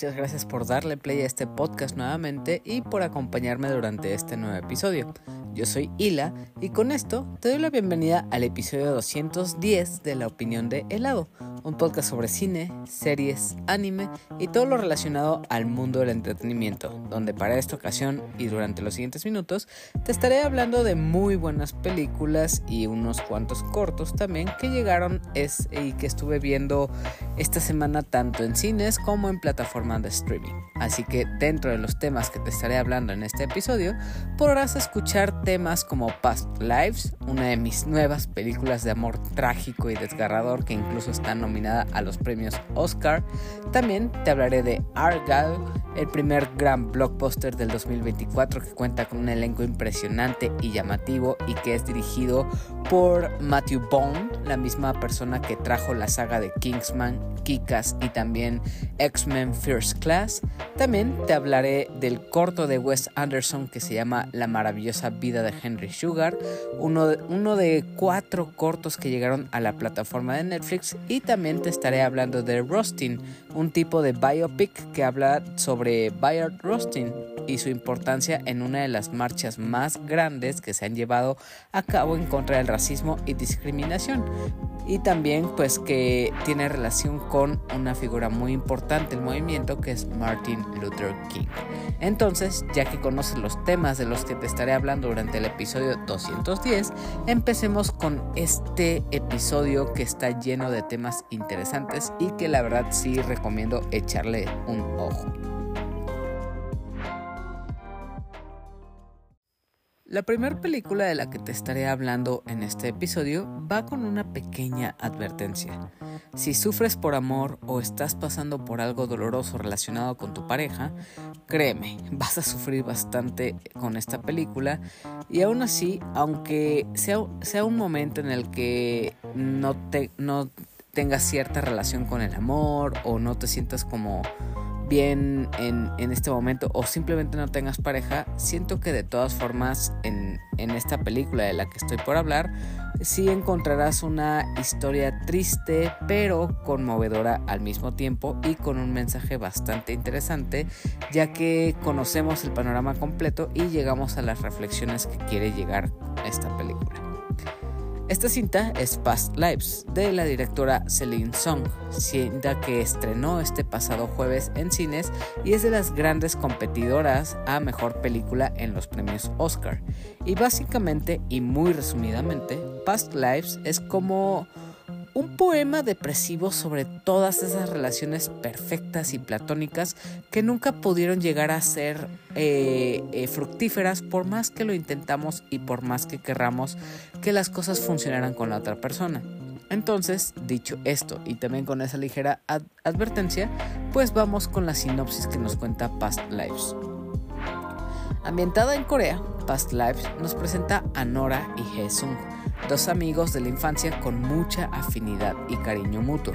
Muchas gracias por darle play a este podcast nuevamente y por acompañarme durante este nuevo episodio. Yo soy Hila y con esto te doy la bienvenida al episodio 210 de La Opinión de Helado, un podcast sobre cine, series, anime y todo lo relacionado al mundo del entretenimiento, donde para esta ocasión y durante los siguientes minutos te estaré hablando de muy buenas películas y unos cuantos cortos también que llegaron y que estuve viendo esta semana tanto en cines como en plataformas de streaming. Así que dentro de los temas que te estaré hablando en este episodio podrás escuchar temas como Past Lives, una de mis nuevas películas de amor trágico y desgarrador que incluso está a los premios Oscar. También te hablaré de Argyle, el primer gran blockbuster del 2024 que cuenta con un elenco impresionante y llamativo y que es dirigido por Matthew Bond, la misma persona que trajo la saga de Kingsman, Kikas y también X-Men First Class. También te hablaré del corto de Wes Anderson que se llama La maravillosa vida de Henry Sugar, uno de, uno de cuatro cortos que llegaron a la plataforma de Netflix y también te estaré hablando de Rustin, un tipo de biopic que habla sobre Bayard Rustin y su importancia en una de las marchas más grandes que se han llevado a cabo en contra del racismo y discriminación y también pues que tiene relación con una figura muy importante del movimiento que es Martin Luther King. Entonces, ya que conoces los temas de los que te estaré hablando durante el episodio 210, empecemos con este episodio que está lleno de temas interesantes y que la verdad sí recomiendo echarle un ojo. La primera película de la que te estaré hablando en este episodio va con una pequeña advertencia. Si sufres por amor o estás pasando por algo doloroso relacionado con tu pareja, créeme, vas a sufrir bastante con esta película y aún así, aunque sea, sea un momento en el que no, te, no tengas cierta relación con el amor o no te sientas como bien en, este momento o simplemente no tengas pareja, siento que de todas formas en, en esta película de la que estoy por hablar, sí encontrarás una historia triste pero conmovedora al mismo tiempo y con un mensaje bastante interesante ya que conocemos el panorama completo y llegamos a las reflexiones que quiere llegar esta película. Esta cinta es Past Lives de la directora Celine Song, cinta que estrenó este pasado jueves en cines y es de las grandes competidoras a mejor película en los premios Oscar. Y básicamente y muy resumidamente, Past Lives es como un poema depresivo sobre todas esas relaciones perfectas y platónicas que nunca pudieron llegar a ser eh, eh, fructíferas por más que lo intentamos y por más que querramos que las cosas funcionaran con la otra persona. Entonces, dicho esto y también con esa ligera advertencia, pues vamos con la sinopsis que nos cuenta Past Lives. Ambientada en Corea, Past Lives nos presenta a Nora y Hesung dos amigos de la infancia con mucha afinidad y cariño mutuo.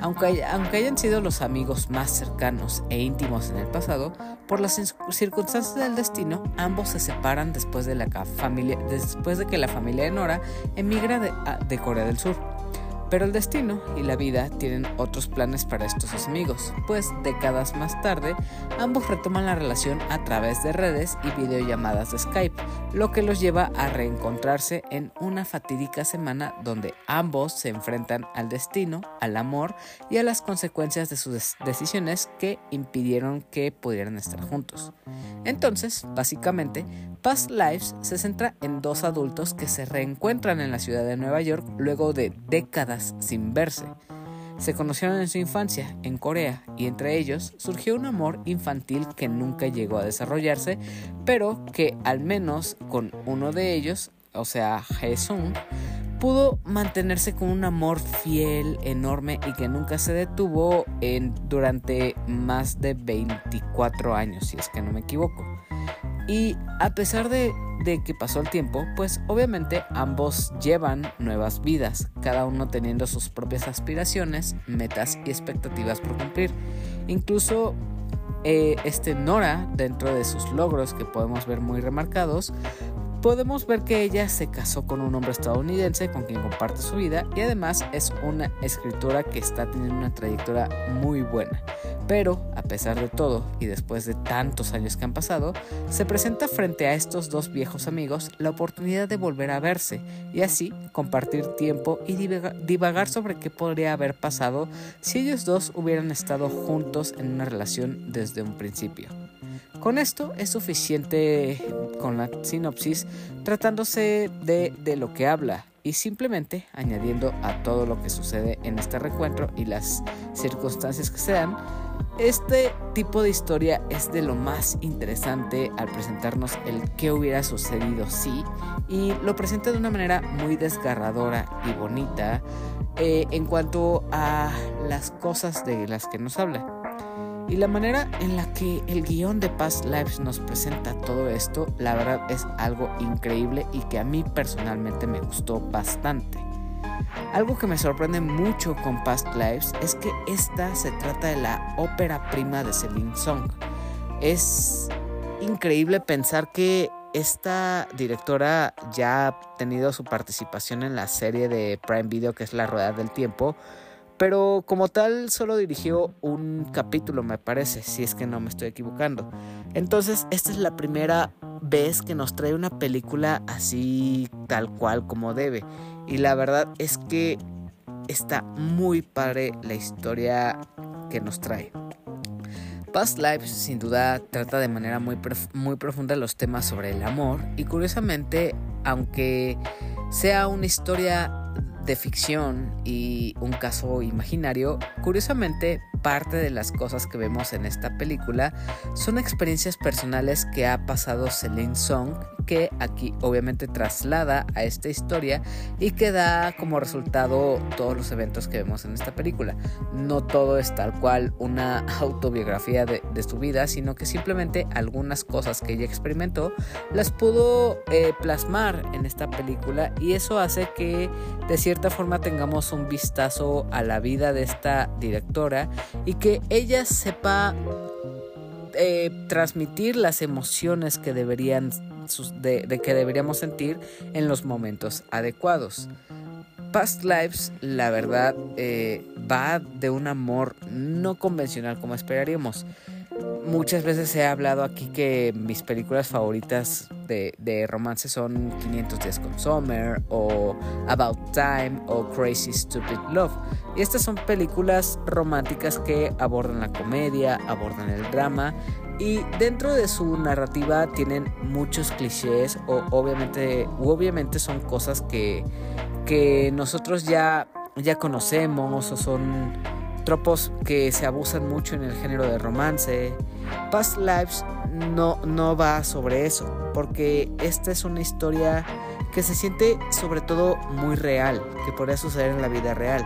Aunque, aunque, hayan sido los amigos más cercanos e íntimos en el pasado, por las circunstancias del destino, ambos se separan después de, la familia, después de que la familia de Nora emigra de Corea del Sur. Pero el destino y la vida tienen otros planes para estos amigos, pues décadas más tarde ambos retoman la relación a través de redes y videollamadas de Skype, lo que los lleva a reencontrarse en una fatídica semana donde ambos se enfrentan al destino, al amor y a las consecuencias de sus decisiones que impidieron que pudieran estar juntos. Entonces, básicamente, Past Lives se centra en dos adultos que se reencuentran en la ciudad de Nueva York luego de décadas sin verse. Se conocieron en su infancia en Corea y entre ellos surgió un amor infantil que nunca llegó a desarrollarse, pero que al menos con uno de ellos, o sea, Haesung, pudo mantenerse con un amor fiel, enorme y que nunca se detuvo en, durante más de 24 años, si es que no me equivoco. Y a pesar de, que pasó el tiempo, pues obviamente ambos llevan nuevas vidas, cada uno teniendo sus propias aspiraciones, metas y expectativas por cumplir. Incluso eh, este Nora, dentro de sus logros que podemos ver muy remarcados, podemos ver que ella se casó con un hombre estadounidense con quien comparte su vida y además es una escritora que está teniendo una trayectoria muy buena. Pero, a pesar de todo, y después de tantos años que han pasado, se presenta frente a estos dos viejos amigos la oportunidad de volver a verse y así compartir tiempo y divagar sobre qué podría haber pasado si ellos dos hubieran estado juntos en una relación desde un principio. Con esto es suficiente con la sinopsis tratándose de, de lo que habla y simplemente añadiendo a todo lo que sucede en este reencuentro y las circunstancias que se dan, este tipo de historia es de lo más interesante al presentarnos el qué hubiera sucedido si y lo presenta de una manera muy desgarradora y bonita eh, en cuanto a las cosas de las que nos habla. Y la manera en la que el guion de Past Lives nos presenta todo esto, la verdad es algo increíble y que a mí personalmente me gustó bastante. Algo que me sorprende mucho con Past Lives es que esta se trata de la ópera prima de Celine Song. Es increíble pensar que esta directora ya ha tenido su participación en la serie de Prime Video que es La Rueda del Tiempo, pero como tal solo dirigió un capítulo me parece, si es que no me estoy equivocando. Entonces esta es la primera vez que nos trae una película así tal cual como debe. Y la verdad es que está muy padre la historia que nos trae. Past Lives sin duda trata de manera muy, muy profunda los temas sobre el amor y curiosamente, aunque sea una historia de ficción y un caso imaginario, curiosamente parte de las cosas que vemos en esta película son experiencias personales que ha pasado Celine Song que aquí obviamente traslada a esta historia y que da como resultado todos los eventos que vemos en esta película. No todo es tal cual una autobiografía de, su vida, sino que simplemente algunas cosas que ella experimentó las pudo eh, plasmar en esta película y eso hace que de cierta forma tengamos un vistazo a la vida de esta directora y que ella sepa eh, transmitir las emociones que deberían de, que deberíamos sentir en los momentos adecuados. Past Lives, la verdad, eh, va de un amor no convencional como esperaríamos. Muchas veces he hablado aquí que mis películas favoritas de, de, romance son 500 días con Summer o About Time o Crazy Stupid Love. Y estas son películas románticas que abordan la comedia, abordan el drama y dentro de su narrativa tienen muchos clichés o obviamente, obviamente son cosas que, que nosotros ya, ya conocemos o son tropos que se abusan mucho en el género de romance. Past Lives no, no va sobre eso, porque esta es una historia que se siente sobre todo muy real, que podría suceder en la vida real.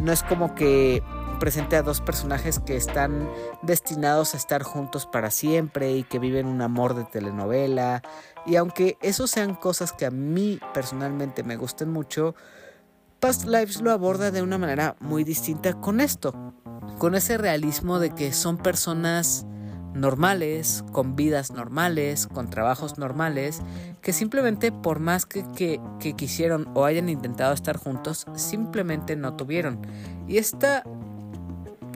No es como que presente a dos personajes que están destinados a estar juntos para siempre y que viven un amor de telenovela. Y aunque eso sean cosas que a mí personalmente me gusten mucho, Past Lives lo aborda de una manera muy distinta con esto, con ese realismo de que son personas normales, con vidas normales, con trabajos normales, que simplemente por más que, que, quisieron o hayan intentado estar juntos, simplemente no tuvieron. Y esta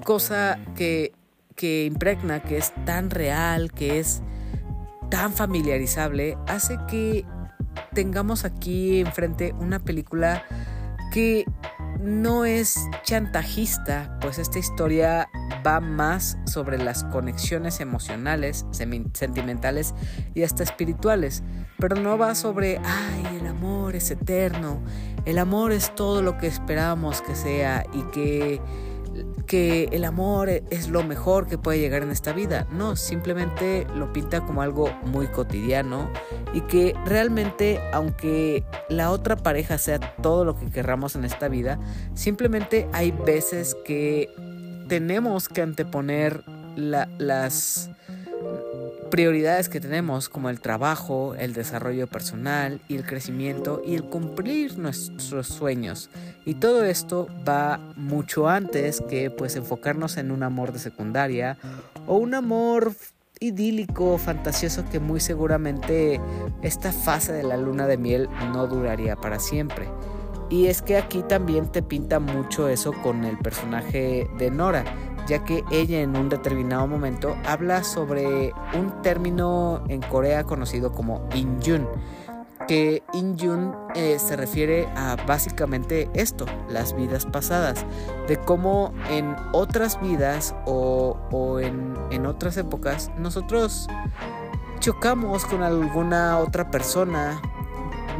cosa que, que impregna, que es tan real, que es tan familiarizable, hace que tengamos aquí enfrente una película que no es chantajista, pues esta historia va más sobre las conexiones emocionales, sentimentales y hasta espirituales, pero no va sobre, ay, el amor es eterno, el amor es todo lo que esperamos que sea y que que el amor es lo mejor que puede llegar en esta vida. No, simplemente lo pinta como algo muy cotidiano y que realmente, aunque la otra pareja sea todo lo que querramos en esta vida, simplemente hay veces que tenemos que anteponer las prioridades que tenemos como el trabajo, el desarrollo personal y el crecimiento y el cumplir nuestros sueños. Y todo esto va mucho antes que pues enfocarnos en un amor de secundaria o un amor idílico, fantasioso que muy seguramente esta fase de la luna de miel no duraría para siempre. Y es que aquí también te pinta mucho eso con el personaje de Nora, ya que ella en un determinado momento habla sobre un término en Corea conocido como Injun, que Injun eh, se refiere a básicamente esto, las vidas pasadas, de cómo en otras vidas o, en, en otras épocas nosotros chocamos con alguna otra persona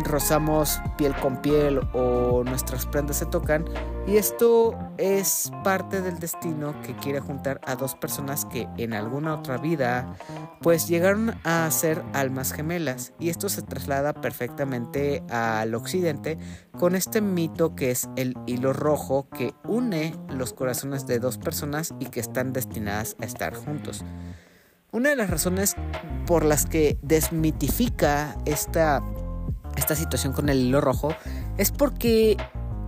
rozamos piel con piel o nuestras prendas se tocan y esto es parte del destino que quiere juntar a dos personas que en alguna otra vida pues llegaron a ser almas gemelas y esto se traslada perfectamente al occidente con este mito que es el hilo rojo que une los corazones de dos personas y que están destinadas a estar juntos. Una de las razones por las que desmitifica esta esta situación con el hilo rojo es porque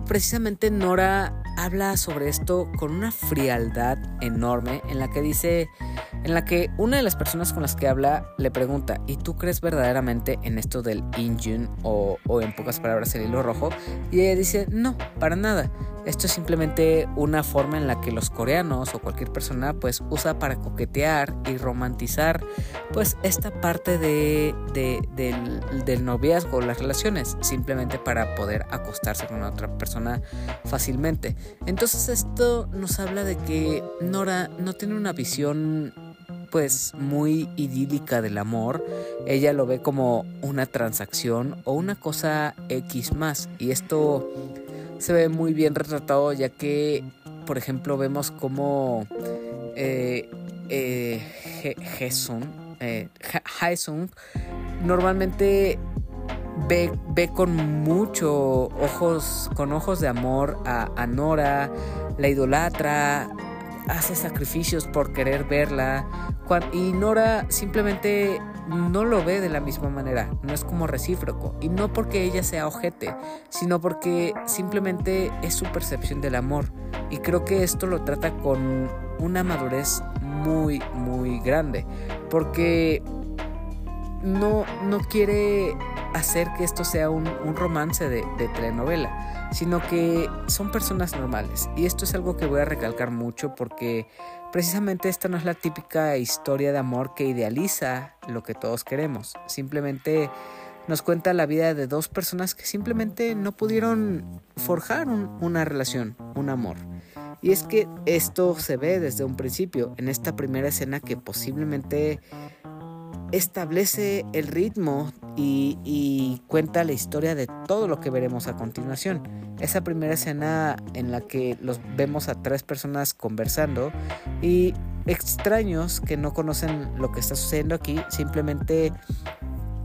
precisamente Nora habla sobre esto con una frialdad enorme en la que dice, en la que una de las personas con las que habla le pregunta, ¿y tú crees verdaderamente en esto del Injun o, o en pocas palabras el hilo rojo? Y ella dice, no, para nada. Esto es simplemente una forma en la que los coreanos o cualquier persona pues usa para coquetear y romantizar pues esta parte de, del, del, noviazgo, las relaciones, simplemente para poder acostarse con otra persona fácilmente. Entonces esto nos habla de que Nora no tiene una visión pues muy idílica del amor, ella lo ve como una transacción o una cosa X más. Y esto se ve muy bien retratado ya que, por ejemplo, vemos como eh, eh, eh normalmente ve, ve, con mucho ojos, con ojos de amor a, a Nora, la idolatra, hace sacrificios por querer verla. Y Nora simplemente no lo ve de la misma manera, no es como recíproco. Y no porque ella sea ojete, sino porque simplemente es su percepción del amor. Y creo que esto lo trata con una madurez muy, muy grande. Porque no, no quiere hacer que esto sea un, romance de, de, telenovela, sino que son personas normales. Y esto es algo que voy a recalcar mucho porque precisamente esta no es la típica historia de amor que idealiza lo que todos queremos. Simplemente nos cuenta la vida de dos personas que simplemente no pudieron forjar una relación, un amor. Y es que esto se ve desde un principio, en esta primera escena que posiblemente establece el ritmo y, cuenta la historia de todo lo que veremos a continuación. Esa primera escena en la que los vemos a tres personas conversando y extraños que no conocen lo que está sucediendo aquí simplemente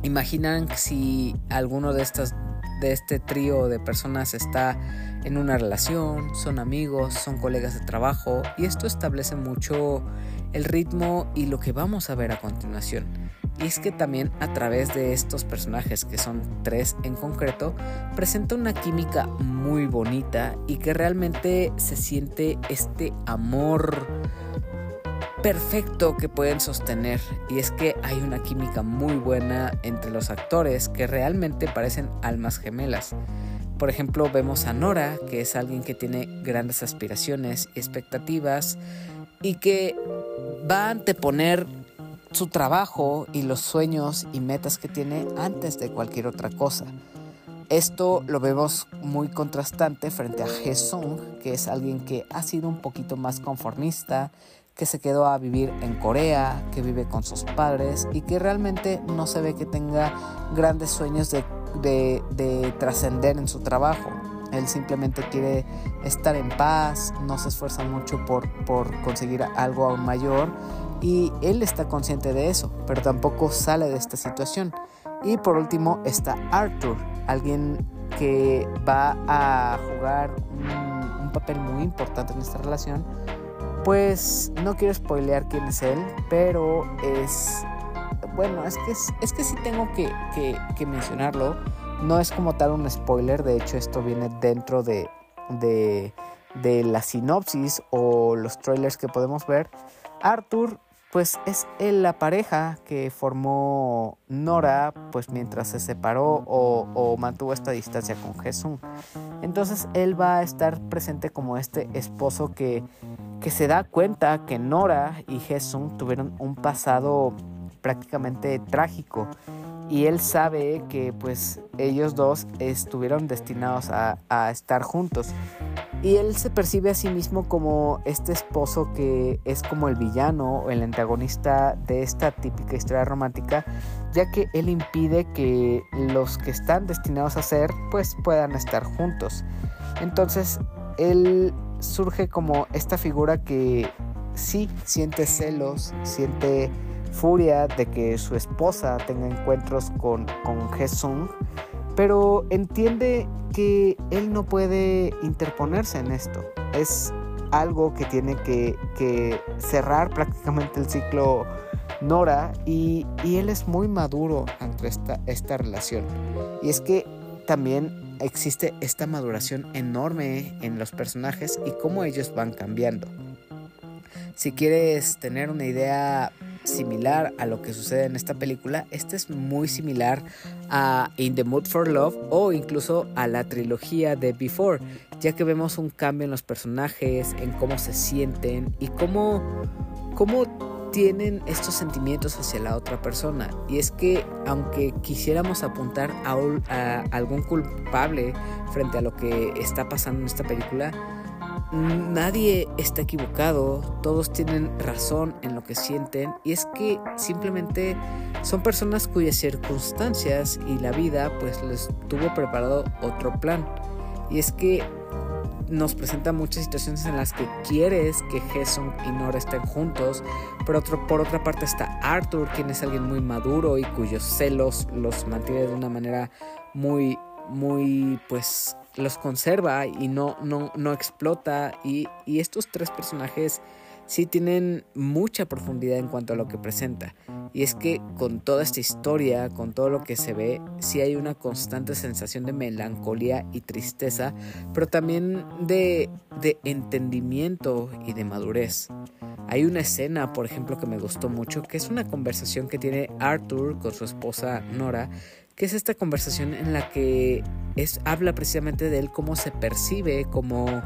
imaginan si alguno de estas de este trío de personas está en una relación, son amigos, son colegas de trabajo y esto establece mucho el ritmo y lo que vamos a ver a continuación. Y es que también a través de estos personajes, que son tres en concreto, presenta una química muy bonita y que realmente se siente este amor perfecto que pueden sostener. Y es que hay una química muy buena entre los actores que realmente parecen almas gemelas. Por ejemplo, vemos a Nora, que es alguien que tiene grandes aspiraciones y expectativas y que va a anteponer su trabajo y los sueños y metas que tiene antes de cualquier otra cosa. Esto lo vemos muy contrastante frente a Sung, que es alguien que ha sido un poquito más conformista, que se quedó a vivir en Corea, que vive con sus padres y que realmente no se ve que tenga grandes sueños de, de trascender en su trabajo. Él simplemente quiere estar en paz, no se esfuerza mucho por, por conseguir algo aún mayor y él está consciente de eso, pero tampoco sale de esta situación. Y por último está Arthur, alguien que va a jugar un, papel muy importante en esta relación. Pues no quiero spoilear quién es él, pero es... Bueno, es que, es, que sí tengo que, que, mencionarlo. No es como tal un spoiler, de hecho esto viene dentro de, de, la sinopsis o los trailers que podemos ver. Arthur pues es la pareja que formó Nora, pues mientras se separó o, mantuvo esta distancia con Jesús. Entonces él va a estar presente como este esposo que, que se da cuenta que Nora y Jesús tuvieron un pasado prácticamente trágico. Y él sabe que pues ellos dos estuvieron destinados a, estar juntos. Y él se percibe a sí mismo como este esposo que es como el villano o el antagonista de esta típica historia romántica ya que él impide que los que están destinados a ser pues puedan estar juntos. Entonces él surge como esta figura que sí siente celos siente furia de que su esposa tenga encuentros con, con Jesús, pero entiende que él no puede interponerse en esto. Es algo que tiene que, que cerrar prácticamente el ciclo Nora y, y, él es muy maduro ante esta, esta relación. Y es que también existe esta maduración enorme en los personajes y cómo ellos van cambiando. Si quieres tener una idea similar a lo que sucede en esta película. Este es muy similar a In the Mood for Love o incluso a la trilogía de Before, ya que vemos un cambio en los personajes, en cómo se sienten y cómo, cómo tienen estos sentimientos hacia la otra persona. Y es que aunque quisiéramos apuntar a, a algún culpable frente a lo que está pasando en esta película, nadie está equivocado, todos tienen razón en lo que sienten y es que simplemente son personas cuyas circunstancias y la vida pues les tuvo preparado otro plan. Y es que nos presenta muchas situaciones en las que quieres que Jason y Nora estén juntos, pero otro, por otra parte está Arthur, quien es alguien muy maduro y cuyos celos los mantiene de una manera muy, muy, pues los conserva y no, no, no explota. Y, y, estos tres personajes sí tienen mucha profundidad en cuanto a lo que presenta. Y es que con toda esta historia, con todo lo que se ve, sí hay una constante sensación de melancolía y tristeza, pero también de, de entendimiento y de madurez. Hay una escena, por ejemplo, que me gustó mucho, que es una conversación que tiene Arthur con su esposa Nora, que es esta conversación en la que es, habla precisamente de él cómo se percibe como,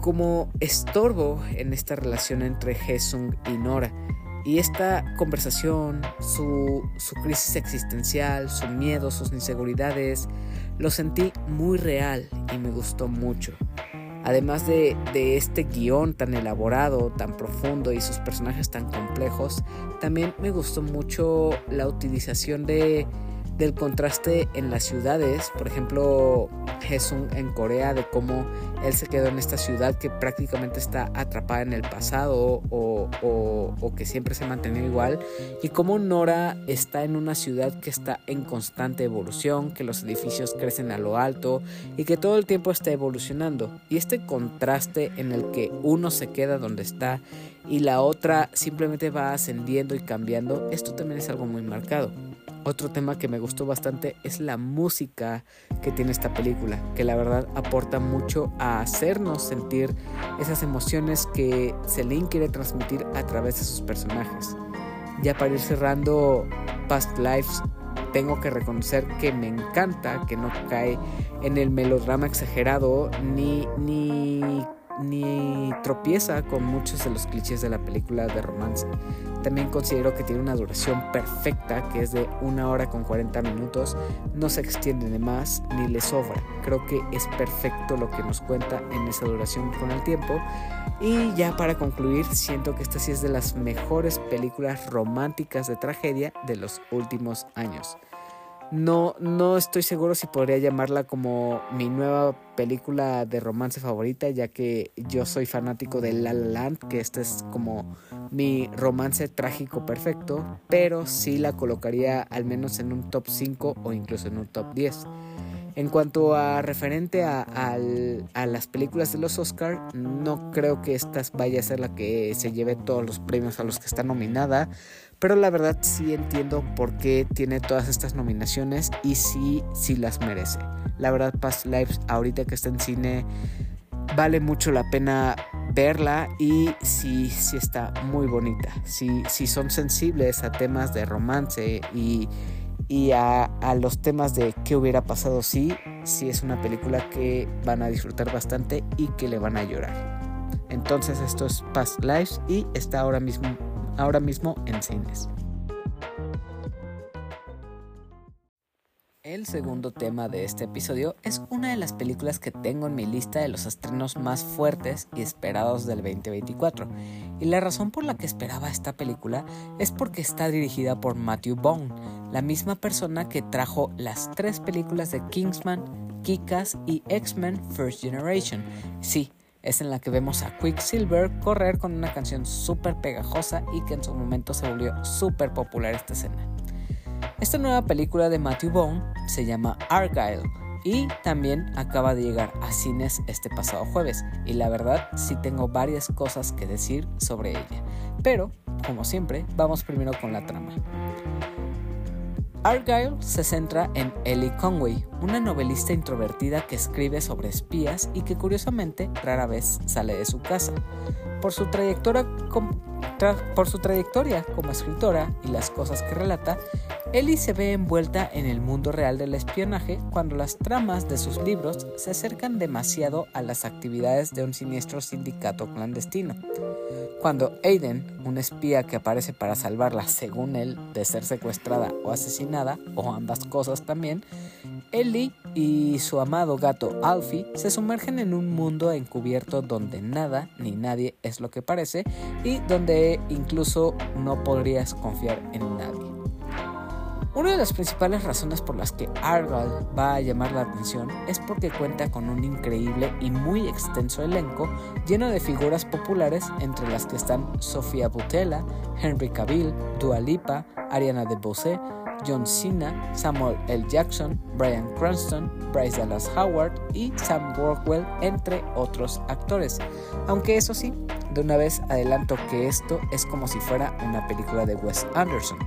como estorbo en esta relación entre Jesung y Nora. Y esta conversación, su, su crisis existencial, su miedo, sus inseguridades, lo sentí muy real y me gustó mucho. Además de, de, este guion tan elaborado, tan profundo y sus personajes tan complejos, también me gustó mucho la utilización de del contraste en las ciudades, por ejemplo, Jesús en Corea, de cómo él se quedó en esta ciudad que prácticamente está atrapada en el pasado o, o, que siempre se ha mantenido igual, y cómo Nora está en una ciudad que está en constante evolución, que los edificios crecen a lo alto y que todo el tiempo está evolucionando. Y este contraste en el que uno se queda donde está y la otra simplemente va ascendiendo y cambiando, esto también es algo muy marcado. Otro tema que me gustó bastante es la música que tiene esta película, que la verdad aporta mucho a hacernos sentir esas emociones que Celine quiere transmitir a través de sus personajes. Ya para ir cerrando Past Lives, tengo que reconocer que me encanta que no cae en el melodrama exagerado ni, ni ni tropieza con muchos de los clichés de la película de romance. También considero que tiene una duración perfecta, que es de una hora con 40 minutos, no se extiende de más ni le sobra. Creo que es perfecto lo que nos cuenta en esa duración con el tiempo. Y ya para concluir, siento que esta sí es de las mejores películas románticas de tragedia de los últimos años. No, no estoy seguro si podría llamarla como mi nueva película de romance favorita, ya que yo soy fanático de La La Land, que este es como mi romance trágico perfecto, pero sí la colocaría al menos en un top 5 o incluso en un top 10. En cuanto a referente a, a, las películas de los Oscar, no creo que esta vaya a ser la que se lleve todos los premios a los que está nominada, pero la verdad sí entiendo por qué tiene todas estas nominaciones y sí, sí las merece. La verdad, Past Lives, ahorita que está en cine, vale mucho la pena verla y sí, sí está muy bonita. Si, sí son sensibles a temas de romance y y a, los temas de qué hubiera pasado si, si es una película que van a disfrutar bastante y que le van a llorar. Entonces esto es Past Lives y está ahora mismo, ahora mismo en cines. El segundo tema de este episodio es una de las películas que tengo en mi lista de los estrenos más fuertes y esperados del 2024. Y la razón por la que esperaba esta película es porque está dirigida por Matthew Bone, la misma persona que trajo las tres películas de Kingsman, Kikas y X-Men First Generation. Sí, es en la que vemos a Quicksilver correr con una canción súper pegajosa y que en su momento se volvió súper popular esta escena. Esta nueva película de Matthew Bone se llama Argyle y también acaba de llegar a cines este pasado jueves y la verdad sí tengo varias cosas que decir sobre ella. Pero, como siempre, vamos primero con la trama. Argyle se centra en Ellie Conway, una novelista introvertida que escribe sobre espías y que curiosamente rara vez sale de su casa. Por su trayectoria, por su trayectoria como escritora y las cosas que relata, Ellie se ve envuelta en el mundo real del espionaje cuando las tramas de sus libros se acercan demasiado a las actividades de un siniestro sindicato clandestino. Cuando Aiden, un espía que aparece para salvarla según él de ser secuestrada o asesinada, o ambas cosas también, Ellie y su amado gato Alfie se sumergen en un mundo encubierto donde nada ni nadie es lo que parece y donde incluso no podrías confiar en nadie. Una de las principales razones por las que Argyle va a llamar la atención es porque cuenta con un increíble y muy extenso elenco lleno de figuras populares entre las que están Sofía Butella, Henry Cavill, Dua Lipa, Ariana DeBose, John Cena, Samuel L. Jackson, Brian Cranston, Bryce Dallas Howard y Sam Rockwell, entre otros actores. Aunque eso sí, de una vez adelanto que esto es como si fuera una película de Wes Anderson,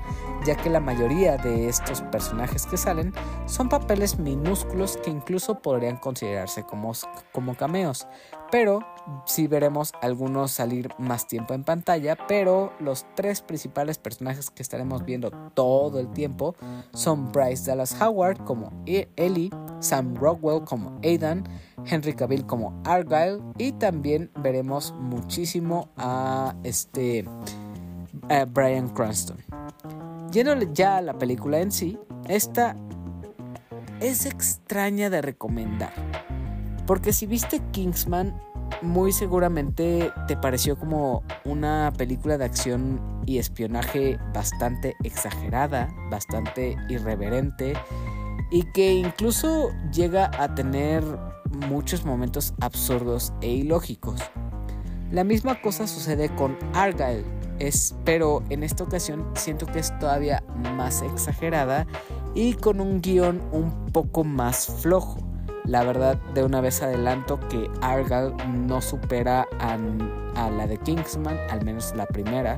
ya que la mayoría de estos personajes que salen son papeles minúsculos que incluso podrían considerarse como, como cameos, pero sí veremos algunos salir más tiempo en pantalla, pero los tres principales personajes que estaremos viendo todo el tiempo son Bryce Dallas Howard como e-, Ellie, Sam Rockwell como Aidan, Henry Cavill como Argyle y también veremos a este Brian Cranston. Yendo ya la película en sí, esta es extraña de recomendar. Porque si viste Kingsman, muy seguramente te pareció como una película de acción y espionaje bastante exagerada, bastante irreverente y que incluso llega a tener muchos momentos absurdos e ilógicos. La misma cosa sucede con Argyle, es, pero en esta ocasión siento que es todavía más exagerada y con un guion un poco más flojo. La verdad, de una vez adelanto que Argyle no supera a, a la de Kingsman, al menos la primera,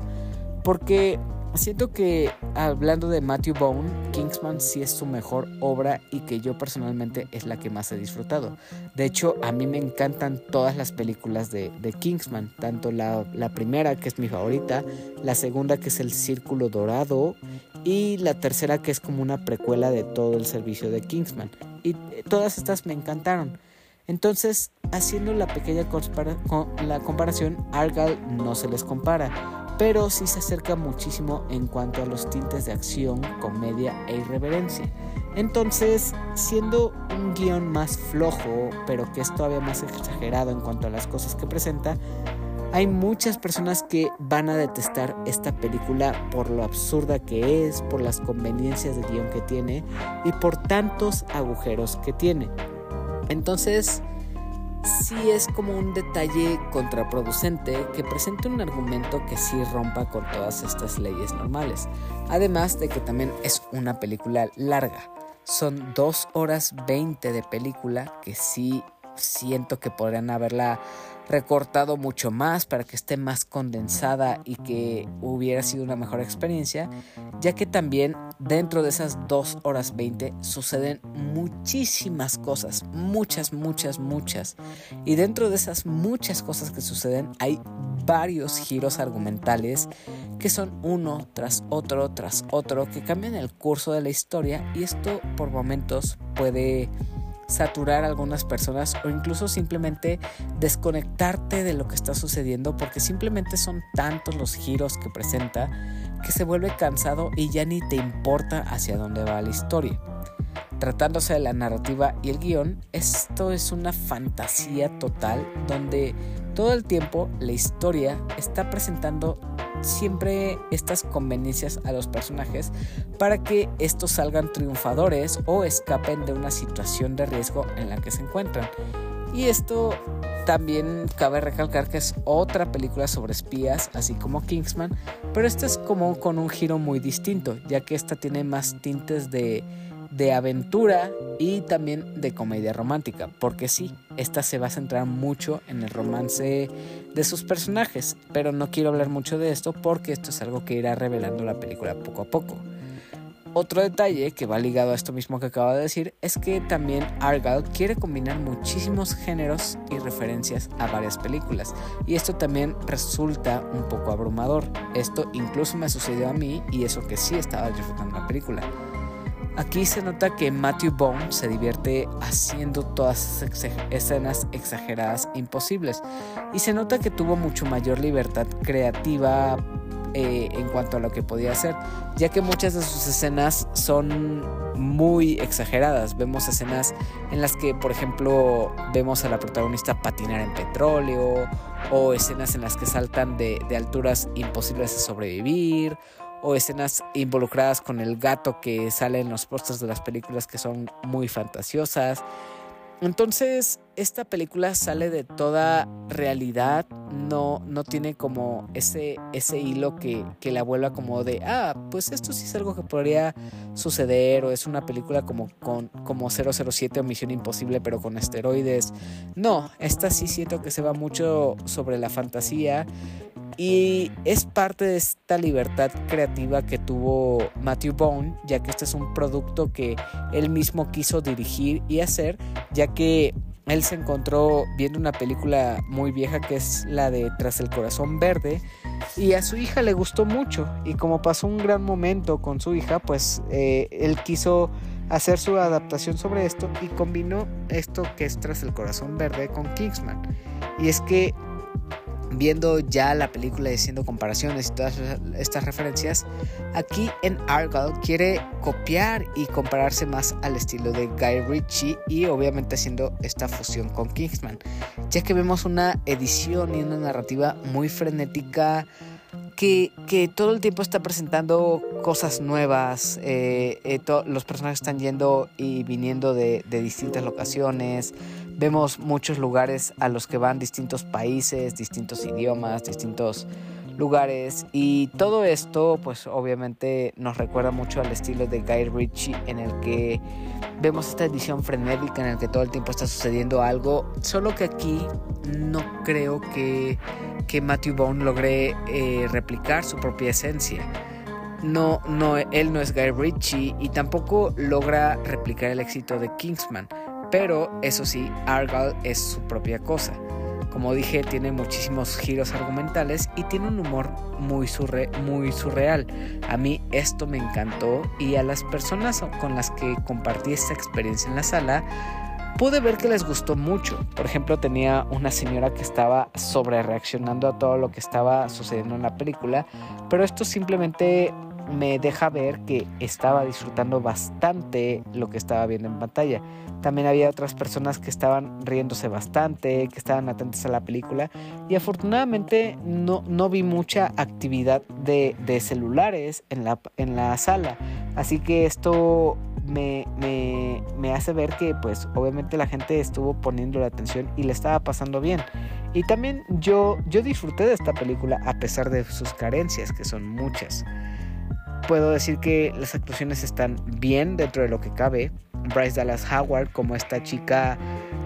porque Siento que hablando de Matthew Bone, Kingsman sí es su mejor obra y que yo personalmente es la que más he disfrutado. De hecho, a mí me encantan todas las películas de, Kingsman, tanto la, primera que es mi favorita, la segunda que es El Círculo Dorado y la tercera que es como una precuela de todo el servicio de Kingsman. Y todas estas me encantaron. Entonces, haciendo la pequeña comparación, Argyle no se les compara pero sí se acerca muchísimo en cuanto a los tintes de acción, comedia e irreverencia. Entonces, siendo un guion más flojo, pero que es todavía más exagerado en cuanto a las cosas que presenta, hay muchas personas que van a detestar esta película por lo absurda que es, por las conveniencias de guion que tiene y por tantos agujeros que tiene. Entonces, sí es como un detalle contraproducente que presente un argumento que sí rompa con todas estas leyes normales. Además de que también es una película larga. Son 2 horas 20 de película que sí siento que podrían haberla recortado mucho más para que esté más condensada y que hubiera sido una mejor experiencia, ya que también dentro de esas 2 horas 20 suceden muchísimas cosas, muchas, muchas, muchas. Y dentro de esas muchas cosas que suceden hay varios giros argumentales que son uno tras otro, tras otro, que cambian el curso de la historia y esto por momentos puede saturar a algunas personas o incluso simplemente desconectarte de lo que está sucediendo porque simplemente son tantos los giros que presenta que se vuelve cansado y ya ni te importa hacia dónde va la historia. Tratándose de la narrativa y el guion, esto es una fantasía total donde todo el tiempo la historia está presentando siempre estas conveniencias a los personajes para que estos salgan triunfadores o escapen de una situación de riesgo en la que se encuentran. Y esto también cabe recalcar que es otra película sobre espías, así como Kingsman, pero esta es como con un giro muy distinto, ya que esta tiene más tintes de de aventura y también de comedia romántica, porque sí, esta se va a centrar mucho en el romance de sus personajes, pero no quiero hablar mucho de esto porque esto es algo que irá revelando la película poco a poco. Otro detalle que va ligado a esto mismo que acabo de decir es que también Argyle quiere combinar muchísimos géneros y referencias a varias películas y esto también resulta un poco abrumador. Esto incluso me sucedió a mí y eso que sí estaba disfrutando la película. Aquí se nota que Matthew Bone se divierte haciendo todas esas escenas exageradas imposibles y se nota que tuvo mucho mayor libertad creativa eh, en cuanto a lo que podía hacer, ya que muchas de sus escenas son muy exageradas. Vemos escenas en las que, por ejemplo, vemos a la protagonista patinar en petróleo o escenas en las que saltan de, de alturas imposibles de sobrevivir o escenas involucradas con el gato que sale en los pósters de las películas que son muy fantasiosas. Entonces, esta película sale de toda realidad, no, no tiene como ese, ese hilo que, que la vuelva como de, ah, pues esto sí es algo que podría suceder, o es una película como, con, como 007 o Misión Imposible, pero con esteroides. No, esta sí siento que se va mucho sobre la fantasía y es parte de esta libertad creativa que tuvo Matthew Bone, ya que este es un producto que él mismo quiso dirigir y hacer, ya que él se encontró viendo una película muy vieja que es la de Tras el Corazón Verde y a su hija le gustó mucho y como pasó un gran momento con su hija, pues eh, él quiso hacer su adaptación sobre esto y combinó esto que es Tras el Corazón Verde con Kingsman. Y es que viendo ya la película y haciendo comparaciones y todas estas referencias, aquí en Argyle quiere copiar y compararse más al estilo de Guy Ritchie y obviamente haciendo esta fusión con Kingsman, ya que vemos una edición y una narrativa muy frenética. Que, que todo el tiempo está presentando cosas nuevas, eh, eh, los personajes están yendo y viniendo de, de distintas locaciones, Vemos muchos lugares a los que van distintos países, distintos idiomas, distintos lugares y todo esto pues obviamente nos recuerda mucho al estilo de Guy Ritchie en el que vemos esta edición frenética en el que todo el tiempo está sucediendo algo solo que aquí no creo que, que Matthew Bone logre eh, replicar su propia esencia no, no, él no es Guy Ritchie y tampoco logra replicar el éxito de Kingsman. Pero eso sí, Argyle es su propia cosa. Como dije, tiene muchísimos giros argumentales y tiene un humor muy, muy surreal. A mí esto me encantó y a las personas con las que compartí esta experiencia en la sala, pude ver que les gustó mucho. Por ejemplo, tenía una señora que estaba sobre reaccionando a todo lo que estaba sucediendo en la película, pero esto simplemente me deja ver que estaba disfrutando bastante lo que estaba viendo en pantalla. También había otras personas que estaban riéndose bastante, que estaban atentas a la película y afortunadamente no, no vi mucha actividad de, celulares en la, en la sala. Así que esto me, me, me, hace ver que pues obviamente la gente estuvo poniendo la atención y le estaba pasando bien. Y también yo, yo disfruté de esta película a pesar de sus carencias, que son muchas. Puedo decir que las actuaciones están bien dentro de lo que cabe. Bryce Dallas Howard como esta chica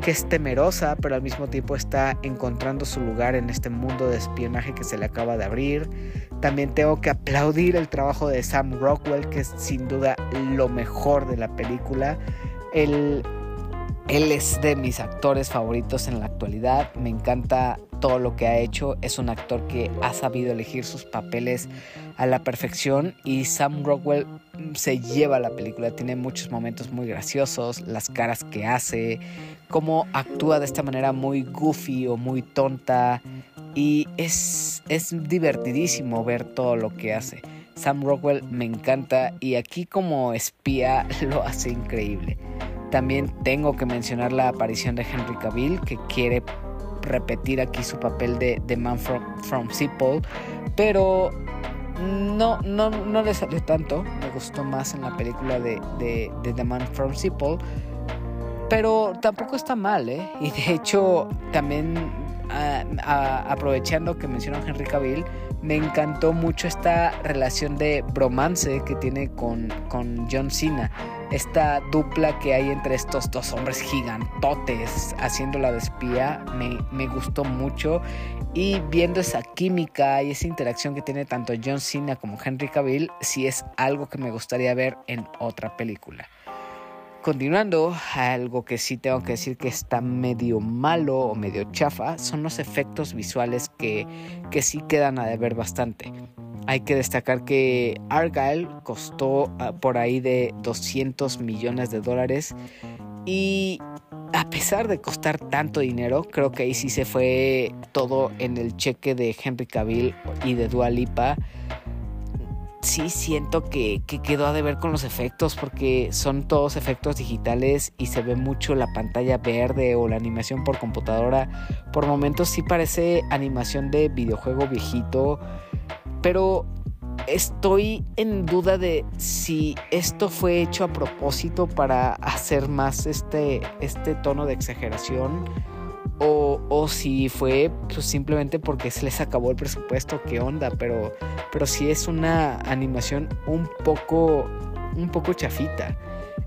que es temerosa, pero al mismo tiempo está encontrando su lugar en este mundo de espionaje que se le acaba de abrir. También tengo que aplaudir el trabajo de Sam Rockwell, que es sin duda lo mejor de la película. El, él es de mis actores favoritos en la actualidad. Me encanta todo lo que ha hecho. Es un actor que ha sabido elegir sus papeles a la perfección y Sam Rockwell se lleva la película. Tiene muchos momentos muy graciosos, las caras que hace, cómo actúa de esta manera muy goofy o muy tonta. Y es, es divertidísimo ver todo lo que hace. Sam Rockwell me encanta y aquí como espía lo hace increíble. También tengo que mencionar la aparición de Henry Cavill, que quiere repetir aquí su papel de, The Man from, from pero no, no, no le salió tanto. Me gustó más en la película de, de, The Man from Seapole. Pero tampoco está mal, ¿eh? Y de hecho, también aprovechando que mencionó Henry Cavill, me encantó mucho esta relación de bromance que tiene con, con John Cena. Esta dupla que hay entre estos dos hombres gigantotes haciendo la espía me, me gustó mucho. Y viendo esa química y esa interacción que tiene tanto John Cena como Henry Cavill, sí es algo que me gustaría ver en otra película. Continuando, algo que sí tengo que decir que está medio malo o medio chafa son los efectos visuales que, que sí quedan a deber bastante. Hay que destacar que Argyle costó ah, por ahí de 200 millones de dólares y a pesar de costar tanto dinero, creo que ahí sí se fue todo en el cheque de Henry Cavill y de Dua Lipa sí siento que, quedó a deber con los efectos porque son todos efectos digitales y se ve mucho la pantalla verde o la animación por computadora. Por momentos sí parece animación de videojuego viejito, pero estoy en duda de si esto fue hecho a propósito para hacer más este, este tono de exageración o, si fue pues, simplemente porque se les acabó el presupuesto, qué onda, pero, pero sí es una animación un poco, un poco chafita.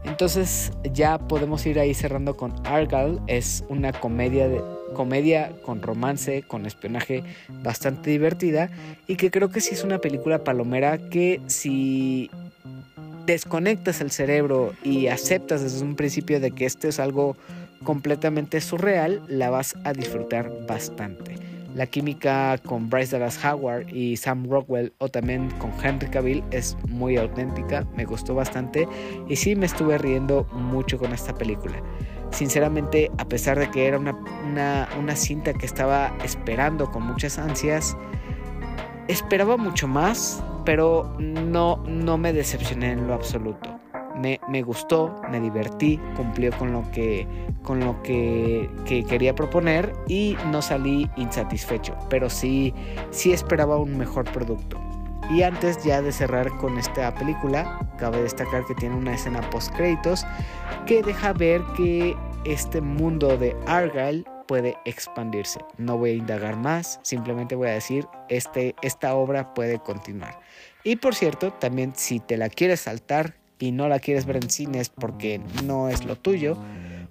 Entonces ya podemos ir ahí cerrando con Argyle. Es una comedia, de, comedia con romance, con espionaje bastante divertida y que creo que sí es una película palomera que si desconectas el cerebro y aceptas desde un principio de que esto es algo completamente surreal, la vas a disfrutar bastante. La química con Bryce Dallas Howard y Sam Rockwell o también con Henry Cavill es muy auténtica, me gustó bastante y sí me estuve riendo mucho con esta película. Sinceramente, a pesar de que era una, una, una cinta que estaba esperando con muchas ansias, esperaba mucho más, pero no, no me decepcioné en lo absoluto me, gustó, me divertí, cumplió con lo que, con lo que, quería proponer y no salí insatisfecho, pero sí, sí esperaba un mejor producto. Y antes ya de cerrar con esta película, cabe destacar que tiene una escena post créditos que deja ver que este mundo de Argyle puede expandirse. No voy a indagar más, simplemente voy a decir, este, esta obra puede continuar. Y por cierto, también si te la quieres saltar, y no la quieres ver en cines porque no es lo tuyo,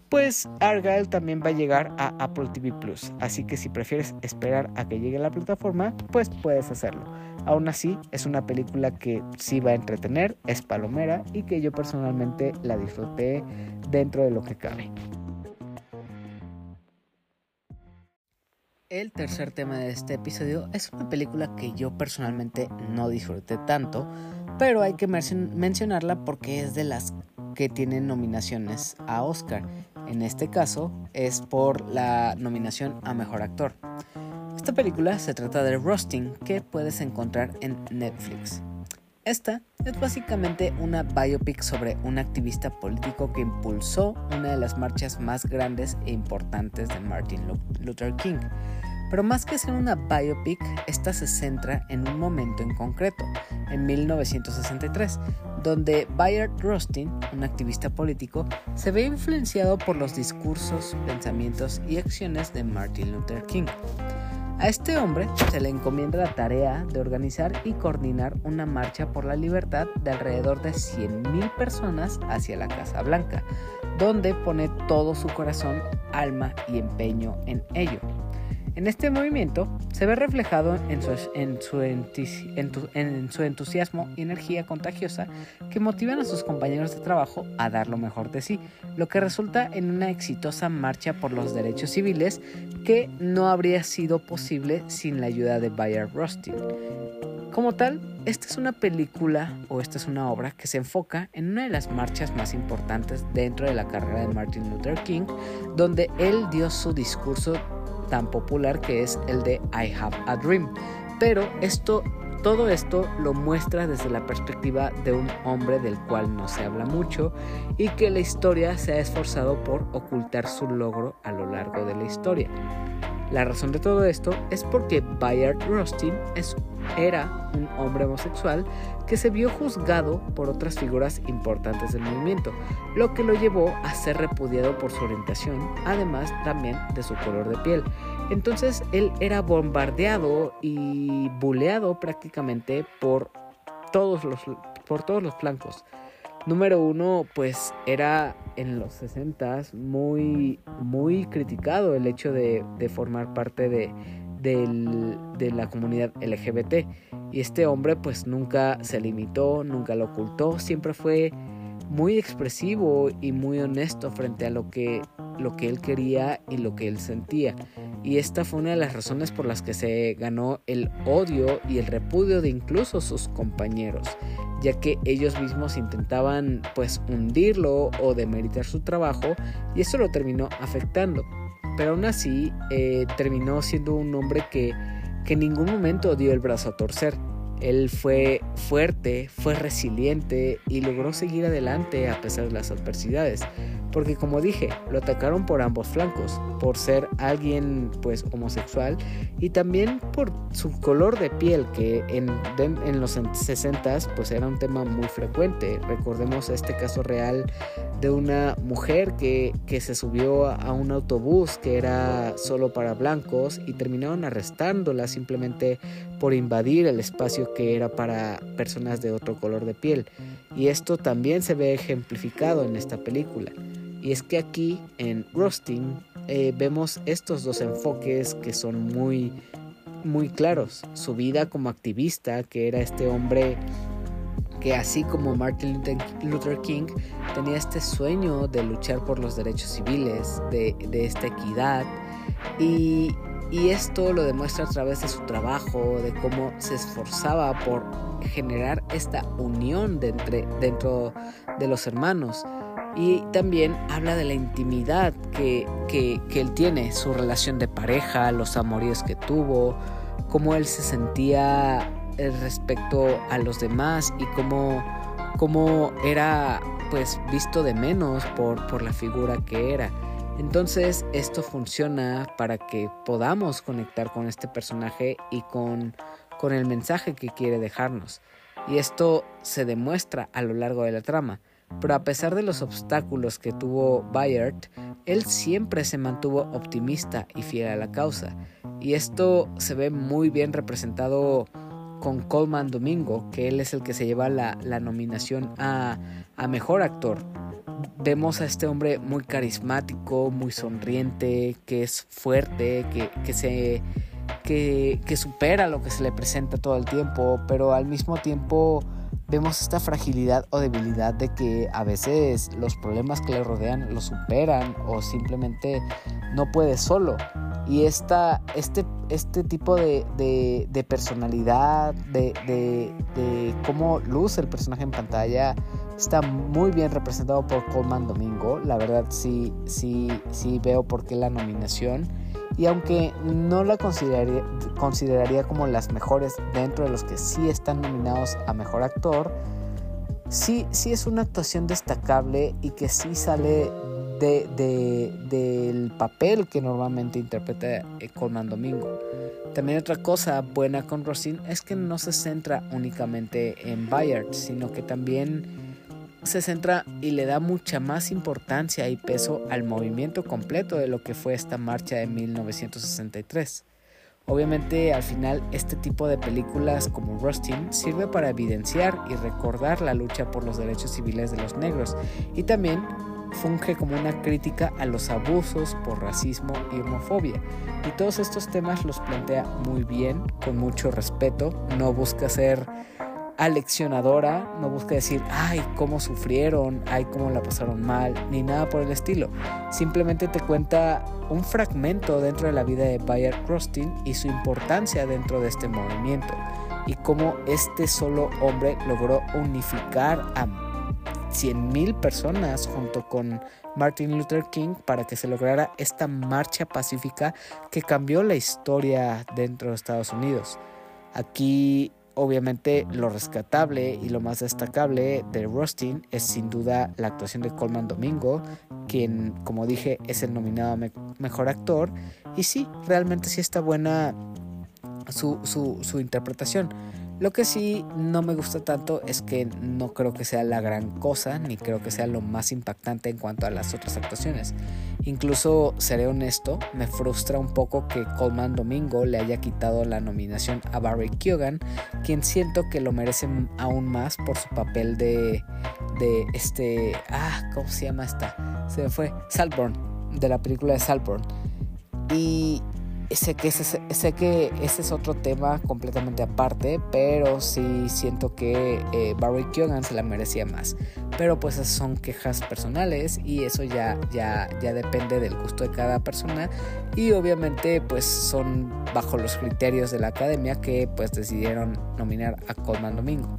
pues Argyle también va a llegar a Apple TV Plus. Así que si prefieres esperar a que llegue a la plataforma, pues puedes hacerlo. Aún así, es una película que sí va a entretener, es palomera y que yo personalmente la disfruté dentro de lo que cabe. El tercer tema de este episodio es una película que yo personalmente no disfruté tanto, pero hay que mencionarla porque es de las que tienen nominaciones a Oscar. En este caso es por la nominación a Mejor Actor. Esta película se trata de Rusting que puedes encontrar en Netflix. Esta es básicamente una biopic sobre un activista político que impulsó una de las marchas más grandes e importantes de Martin Luther King. Pero más que ser una biopic, esta se centra en un momento en concreto, en 1963, donde Bayard Rustin, un activista político, se ve influenciado por los discursos, pensamientos y acciones de Martin Luther King. A este hombre se le encomienda la tarea de organizar y coordinar una marcha por la libertad de alrededor de 100.000 personas hacia la Casa Blanca, donde pone todo su corazón, alma y empeño en ello. En este movimiento se ve reflejado en su, en, su en su, entusiasmo y energía contagiosa que motivan a sus compañeros de trabajo a dar lo mejor de sí, lo que resulta en una exitosa marcha por los derechos civiles que no habría sido posible sin la ayuda de Bayard Rustin. Como tal, esta es una película o esta es una obra que se enfoca en una de las marchas más importantes dentro de la carrera de Martin Luther King, donde él dio su discurso tan popular que es el de I Have a Dream. Pero esto, todo esto lo muestra desde la perspectiva de un hombre del cual no se habla mucho y que la historia se ha esforzado por ocultar su logro a lo largo de la historia. La razón de todo esto es porque Bayard Rustin era un hombre homosexual que se vio juzgado por otras figuras importantes del movimiento, lo que lo llevó a ser repudiado por su orientación, además también de su color de piel. Entonces él era bombardeado y buleado prácticamente por todos los, por todos los flancos. Número uno, pues era en los 60 muy, muy criticado el hecho de, formar parte de, de la comunidad LGBT. Y este hombre pues nunca se limitó, nunca lo ocultó, siempre fue muy expresivo y muy honesto frente a lo que, lo que él quería y lo que él sentía. Y esta fue una de las razones por las que se ganó el odio y el repudio de incluso sus compañeros ya que ellos mismos intentaban pues hundirlo o demeritar su trabajo y eso lo terminó afectando. Pero aún así eh, terminó siendo un hombre que, que en ningún momento dio el brazo a torcer. Él fue fuerte, fue resiliente y logró seguir adelante a pesar de las adversidades porque como dije, lo atacaron por ambos flancos, por ser alguien pues homosexual y también por su color de piel que en, en los 60 pues era un tema muy frecuente. Recordemos este caso real de una mujer que, que se subió a un autobús que era solo para blancos y terminaron arrestándola simplemente por invadir el espacio que era para personas de otro color de piel. Y esto también se ve ejemplificado en esta película. Y es que aquí en Rusting eh, vemos estos dos enfoques que son muy, muy claros. Su vida como activista, que era este hombre que así como Martin Luther King tenía este sueño de luchar por los derechos civiles, de, esta equidad, y, esto lo demuestra a través de su trabajo, de cómo se esforzaba por generar esta unión dentro de los hermanos. Y también habla de la intimidad que, él tiene, su relación de pareja, los amoríos que tuvo, cómo él se sentía eh, respecto a los demás y cómo, cómo era pues visto de menos por, por la figura que era. Entonces esto funciona para que podamos conectar con este personaje y con, con el mensaje que quiere dejarnos. Y esto se demuestra a lo largo de la trama pero a pesar de los obstáculos que tuvo Bayard, él siempre se mantuvo optimista y fiel a la causa. Y esto se ve muy bien representado con Coleman Domingo, que él es el que se lleva la, nominación a, Mejor Actor. Vemos a este hombre muy carismático, muy sonriente, que es fuerte, que, se, que, que supera lo que se le presenta todo el tiempo, pero al mismo tiempo vemos esta fragilidad o debilidad de que a veces los problemas que le rodean lo superan o simplemente no puede solo. Y esta, este, este tipo de, de, personalidad, de, de, cómo luce el personaje en pantalla, está muy bien representado por Coleman Domingo. La verdad sí, sí, sí veo por qué la nominación y aunque no la consideraría, consideraría como las mejores dentro de los que sí están nominados a Mejor Actor, sí, sí es una actuación destacable y que sí sale de, del papel que normalmente interpreta Colman Domingo. También otra cosa buena con Rosin es que no se centra únicamente en Bayard, sino que también se centra y le da mucha más importancia y peso al movimiento completo de lo que fue esta marcha de 1963. Obviamente al final este tipo de películas como Rustin sirve para evidenciar y recordar la lucha por los derechos civiles de los negros y también funge como una crítica a los abusos por racismo y homofobia. Y todos estos temas los plantea muy bien, con mucho respeto, no busca ser aleccionadora, no busca decir, ay, cómo sufrieron, ay, cómo la pasaron mal, ni nada por el estilo. Simplemente te cuenta un fragmento dentro de la vida de Bayer Crostin y su importancia dentro de este movimiento y cómo este solo hombre logró unificar a 100.000 personas junto con Martin Luther King para que se lograra esta marcha pacífica que cambió la historia dentro de Estados Unidos. Aquí obviamente lo rescatable y lo más destacable de Rustin es sin duda la actuación de Colman Domingo, quien como dije es el nominado mejor actor y sí, realmente sí está buena su, su, su interpretación. Lo que sí no me gusta tanto es que no creo que sea la gran cosa, ni creo que sea lo más impactante en cuanto a las otras actuaciones. Incluso, seré honesto, me frustra un poco que Coleman Domingo le haya quitado la nominación a Barry Keoghan, quien siento que lo merece aún más por su papel de, de este... Ah, ¿cómo se llama esta? Se me fue. Saltburn, de la película de Saltburn. Y Sé que, ese, sé que ese es otro tema completamente aparte, pero sí siento que eh, Barry Keoghan se la merecía más. Pero pues esas son quejas personales y eso ya, ya, ya depende del gusto de cada persona y obviamente pues son bajo los criterios de la academia que pues decidieron nominar a Coleman Domingo.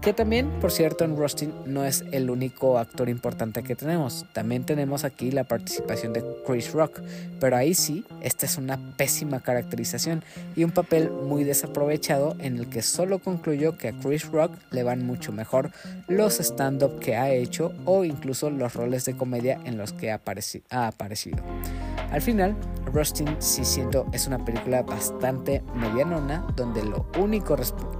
Que también, por cierto, en Rustin no es el único actor importante que tenemos. También tenemos aquí la participación de Chris Rock. Pero ahí sí, esta es una pésima caracterización y un papel muy desaprovechado en el que solo concluyó que a Chris Rock le van mucho mejor los stand-up que ha hecho o incluso los roles de comedia en los que ha, aparecido. Al final, Rustin sí siento es una película bastante medianona donde lo único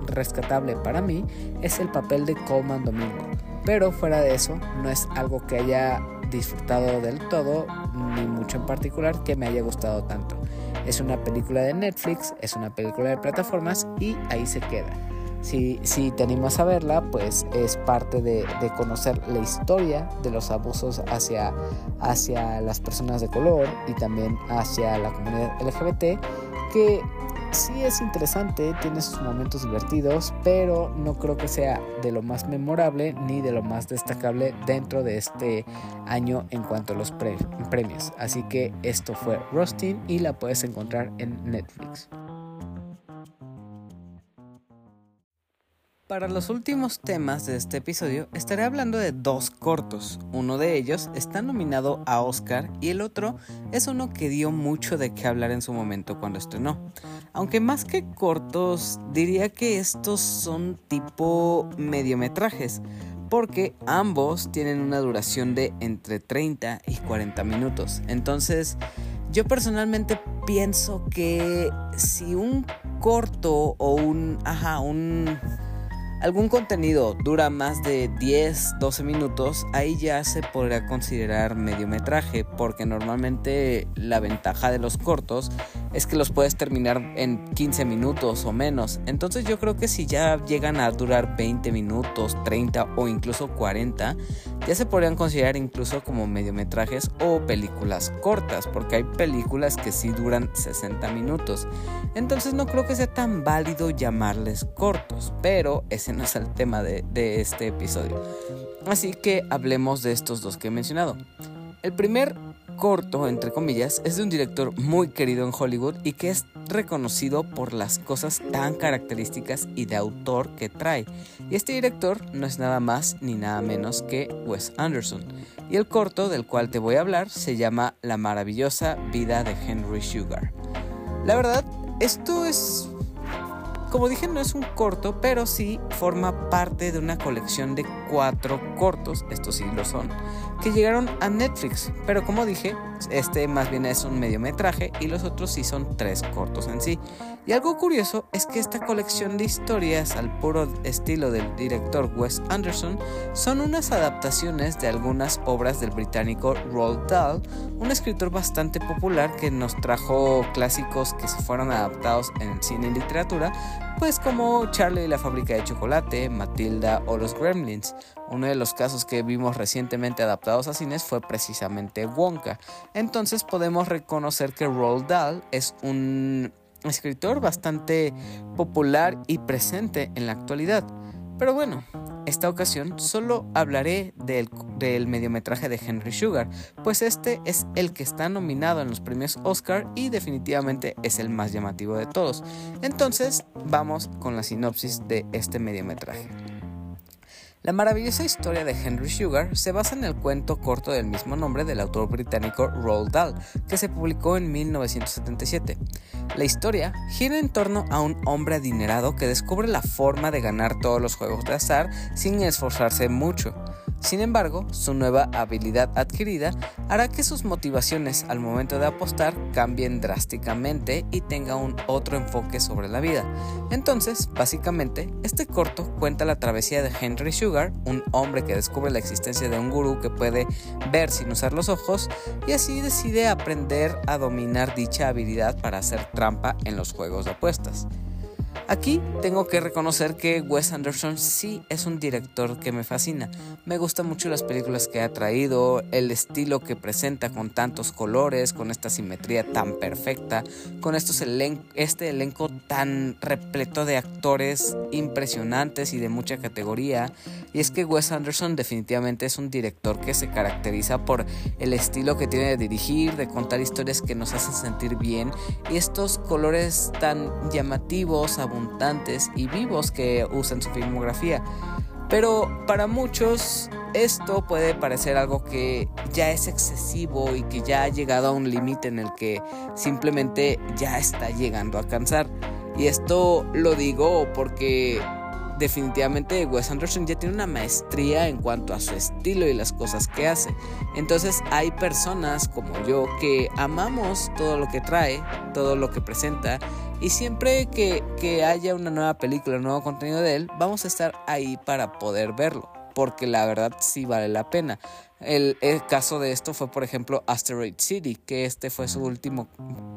rescatable para mí es el papel de Coleman Domingo. Pero fuera de eso, no es algo que haya disfrutado del todo, ni mucho en particular que me haya gustado tanto. Es una película de Netflix, es una película de plataformas y ahí se queda. Si, si te a verla, pues es parte de, de, conocer la historia de los abusos hacia, hacia las personas de color y también hacia la comunidad LGBT, que sí es interesante, tiene sus momentos divertidos, pero no creo que sea de lo más memorable ni de lo más destacable dentro de este año en cuanto a los premios. Así que esto fue Rustin y la puedes encontrar en Netflix. Para los últimos temas de este episodio estaré hablando de dos cortos. Uno de ellos está nominado a Oscar y el otro es uno que dio mucho de qué hablar en su momento cuando estrenó. Aunque más que cortos, diría que estos son tipo mediometrajes, porque ambos tienen una duración de entre 30 y 40 minutos. Entonces, yo personalmente pienso que si un corto o un, ajá, un algún contenido dura más de 10, 12 minutos, ahí ya se podría considerar mediometraje, porque normalmente la ventaja de los cortos es que los puedes terminar en 15 minutos o menos. Entonces yo creo que si ya llegan a durar 20 minutos, 30 o incluso 40, ya se podrían considerar incluso como mediometrajes o películas cortas, porque hay películas que sí duran 60 minutos. Entonces no creo que sea tan válido llamarles cortos, pero ese es el tema de, de este episodio. Así que hablemos de estos dos que he mencionado. El primer corto, entre comillas, es de un director muy querido en Hollywood y que es reconocido por las cosas tan características y de autor que trae. Y este director no es nada más ni nada menos que Wes Anderson. Y el corto del cual te voy a hablar se llama La maravillosa vida de Henry Sugar. La verdad, esto es como dije, no es un corto, pero sí forma parte de una colección de cuatro cortos, estos sí lo son, que llegaron a Netflix. Pero como dije, este más bien es un mediometraje y los otros sí son tres cortos en sí. Y algo curioso es que esta colección de historias al puro estilo del director Wes Anderson son unas adaptaciones de algunas obras del británico Roald Dahl, un escritor bastante popular que nos trajo clásicos que se fueron adaptados en cine y literatura, pues como Charlie y la fábrica de chocolate, Matilda o los Gremlins. Uno de los casos que vimos recientemente adaptados a cines fue precisamente Wonka. Entonces podemos reconocer que Roald Dahl es un escritor bastante popular y presente en la actualidad. Pero bueno, esta ocasión solo hablaré del, del, mediometraje de Henry Sugar, pues este es el que está nominado en los premios Oscar y definitivamente es el más llamativo de todos. Entonces vamos con la sinopsis de este mediometraje. La maravillosa historia de Henry Sugar se basa en el cuento corto del mismo nombre del autor británico Roald Dahl, que se publicó en 1977. La historia gira en torno a un hombre adinerado que descubre la forma de ganar todos los juegos de azar sin esforzarse mucho. Sin embargo, su nueva habilidad adquirida hará que sus motivaciones al momento de apostar cambien drásticamente y tenga un otro enfoque sobre la vida. Entonces, básicamente, este corto cuenta la travesía de Henry Sugar, un hombre que descubre la existencia de un gurú que puede ver sin usar los ojos y así decide aprender a dominar dicha habilidad para hacer trampa en los juegos de apuestas. Aquí tengo que reconocer que Wes Anderson sí es un director que me fascina. Me gustan mucho las películas que ha traído, el estilo que presenta con tantos colores, con esta simetría tan perfecta, con estos este elenco tan repleto de actores impresionantes y de mucha categoría. Y es que Wes Anderson definitivamente es un director que se caracteriza por el estilo que tiene de dirigir, de contar historias que nos hacen sentir bien y estos colores tan llamativos, abundantes, y vivos que usan su filmografía. Pero para muchos esto puede parecer algo que ya es excesivo y que ya ha llegado a un límite en el que simplemente ya está llegando a cansar. Y esto lo digo porque definitivamente Wes Anderson ya tiene una maestría en cuanto a su estilo y las cosas que hace. Entonces hay personas como yo que amamos todo lo que trae, todo lo que presenta y siempre que, que haya una nueva película, un nuevo contenido de él, vamos a estar ahí para poder verlo porque la verdad sí vale la pena. El, caso de esto fue, por ejemplo, Asteroid City, que este fue su último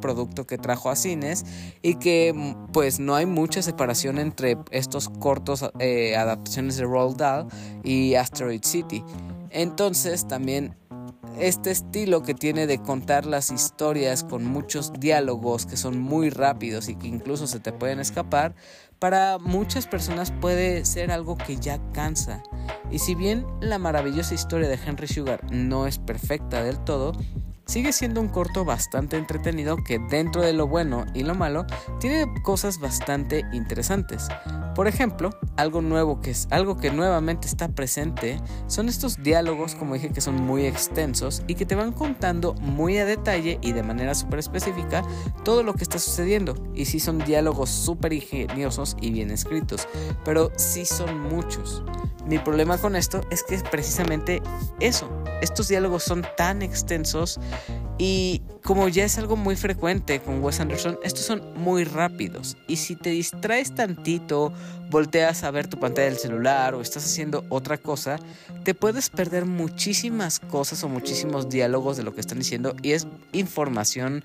producto que trajo a cines y que pues no hay mucha separación entre estos cortos eh, adaptaciones de Roald Dahl y Asteroid City. Entonces también este estilo que tiene de contar las historias con muchos diálogos que son muy rápidos y que incluso se te pueden escapar, para muchas personas puede ser algo que ya cansa. Y si bien la maravillosa historia de Henry Sugar no es perfecta del todo, sigue siendo un corto bastante entretenido que dentro de lo bueno y lo malo tiene cosas bastante interesantes. Por ejemplo, algo nuevo que es algo que nuevamente está presente son estos diálogos, como dije, que son muy extensos y que te van contando muy a detalle y de manera súper específica todo lo que está sucediendo. Y sí son diálogos súper ingeniosos y bien escritos, pero sí son muchos. Mi problema con esto es que es precisamente eso. Estos diálogos son tan extensos y como ya es algo muy frecuente con Wes Anderson, estos son muy rápidos. Y si te distraes tantito, volteas a ver tu pantalla del celular o estás haciendo otra cosa, te puedes perder muchísimas cosas o muchísimos diálogos de lo que están diciendo y es información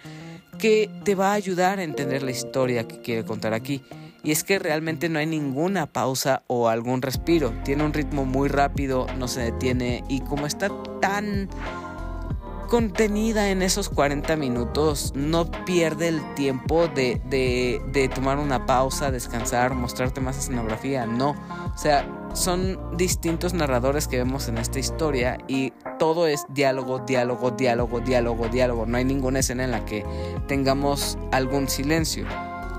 que te va a ayudar a entender la historia que quiere contar aquí. Y es que realmente no hay ninguna pausa o algún respiro. Tiene un ritmo muy rápido, no se detiene y como está tan contenida en esos 40 minutos, no pierde el tiempo de, de, tomar una pausa, descansar, mostrarte más escenografía, no. O sea, son distintos narradores que vemos en esta historia y todo es diálogo, diálogo, diálogo, diálogo, diálogo. No hay ninguna escena en la que tengamos algún silencio.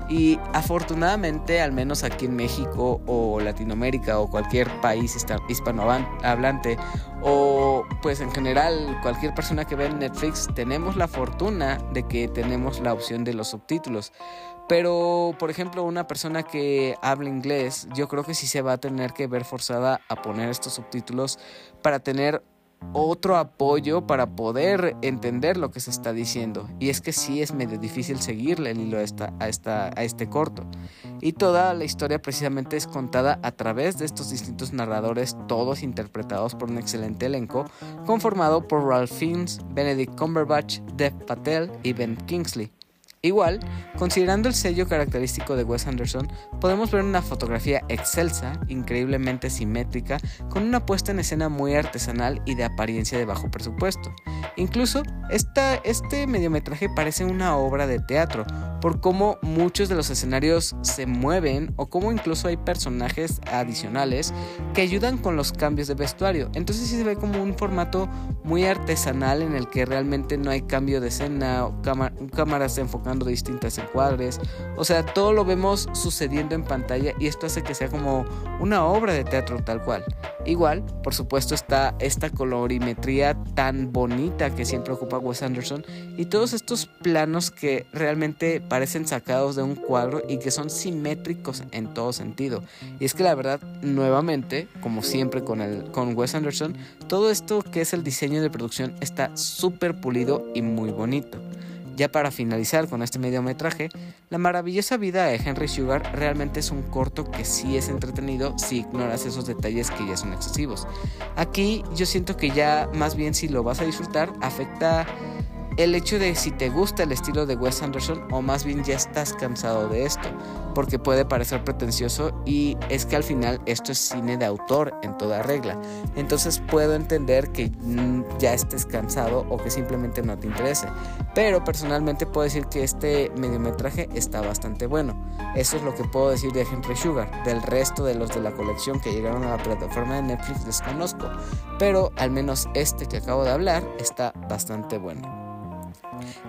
Y afortunadamente, al menos aquí en México o Latinoamérica o cualquier país hispanohablante o pues en general cualquier persona que ve Netflix, tenemos la fortuna de que tenemos la opción de los subtítulos. Pero, por ejemplo, una persona que habla inglés, yo creo que sí se va a tener que ver forzada a poner estos subtítulos para tener otro apoyo para poder entender lo que se está diciendo. Y es que sí es medio difícil seguirle el hilo a, esta, a, esta, a este corto. Y toda la historia precisamente es contada a través de estos distintos narradores, todos interpretados por un excelente elenco, conformado por Ralph Fiennes, Benedict Cumberbatch, Dev Patel y Ben Kingsley. Igual, considerando el sello característico de Wes Anderson, podemos ver una fotografía excelsa, increíblemente simétrica, con una puesta en escena muy artesanal y de apariencia de bajo presupuesto. Incluso, este mediometraje parece una obra de teatro, por cómo muchos de los escenarios se mueven o cómo incluso hay personajes adicionales que ayudan con los cambios de vestuario. Entonces sí se ve como un formato muy artesanal en el que realmente no hay cambio de escena, cámaras distintas encuadres. O sea, todo lo vemos sucediendo en pantalla y esto hace que sea como una obra de teatro tal cual. Igual, por supuesto, está esta colorimetría tan bonita que siempre ocupa Wes Anderson y todos estos planos que realmente parecen sacados de un cuadro y que son simétricos en todo sentido. Y es que la verdad, nuevamente, como siempre con, el, con Wes Anderson, todo esto que es el diseño de producción está súper pulido y muy bonito. Ya para finalizar con este mediometraje, La maravillosa vida de Henry Sugar realmente es un corto que sí es entretenido si ignoras esos detalles que ya son excesivos. Aquí yo siento que ya más bien si lo vas a disfrutar afecta el hecho de si te gusta el estilo de Wes Anderson o más bien ya estás cansado de esto, porque puede parecer pretencioso y es que al final esto es cine de autor en toda regla. Entonces puedo entender que ya estés cansado o que simplemente no te interese, pero personalmente puedo decir que este mediometraje está bastante bueno. Eso es lo que puedo decir de Henry Sugar, del resto de los de la colección que llegaron a la plataforma de Netflix desconozco, pero al menos este que acabo de hablar está bastante bueno.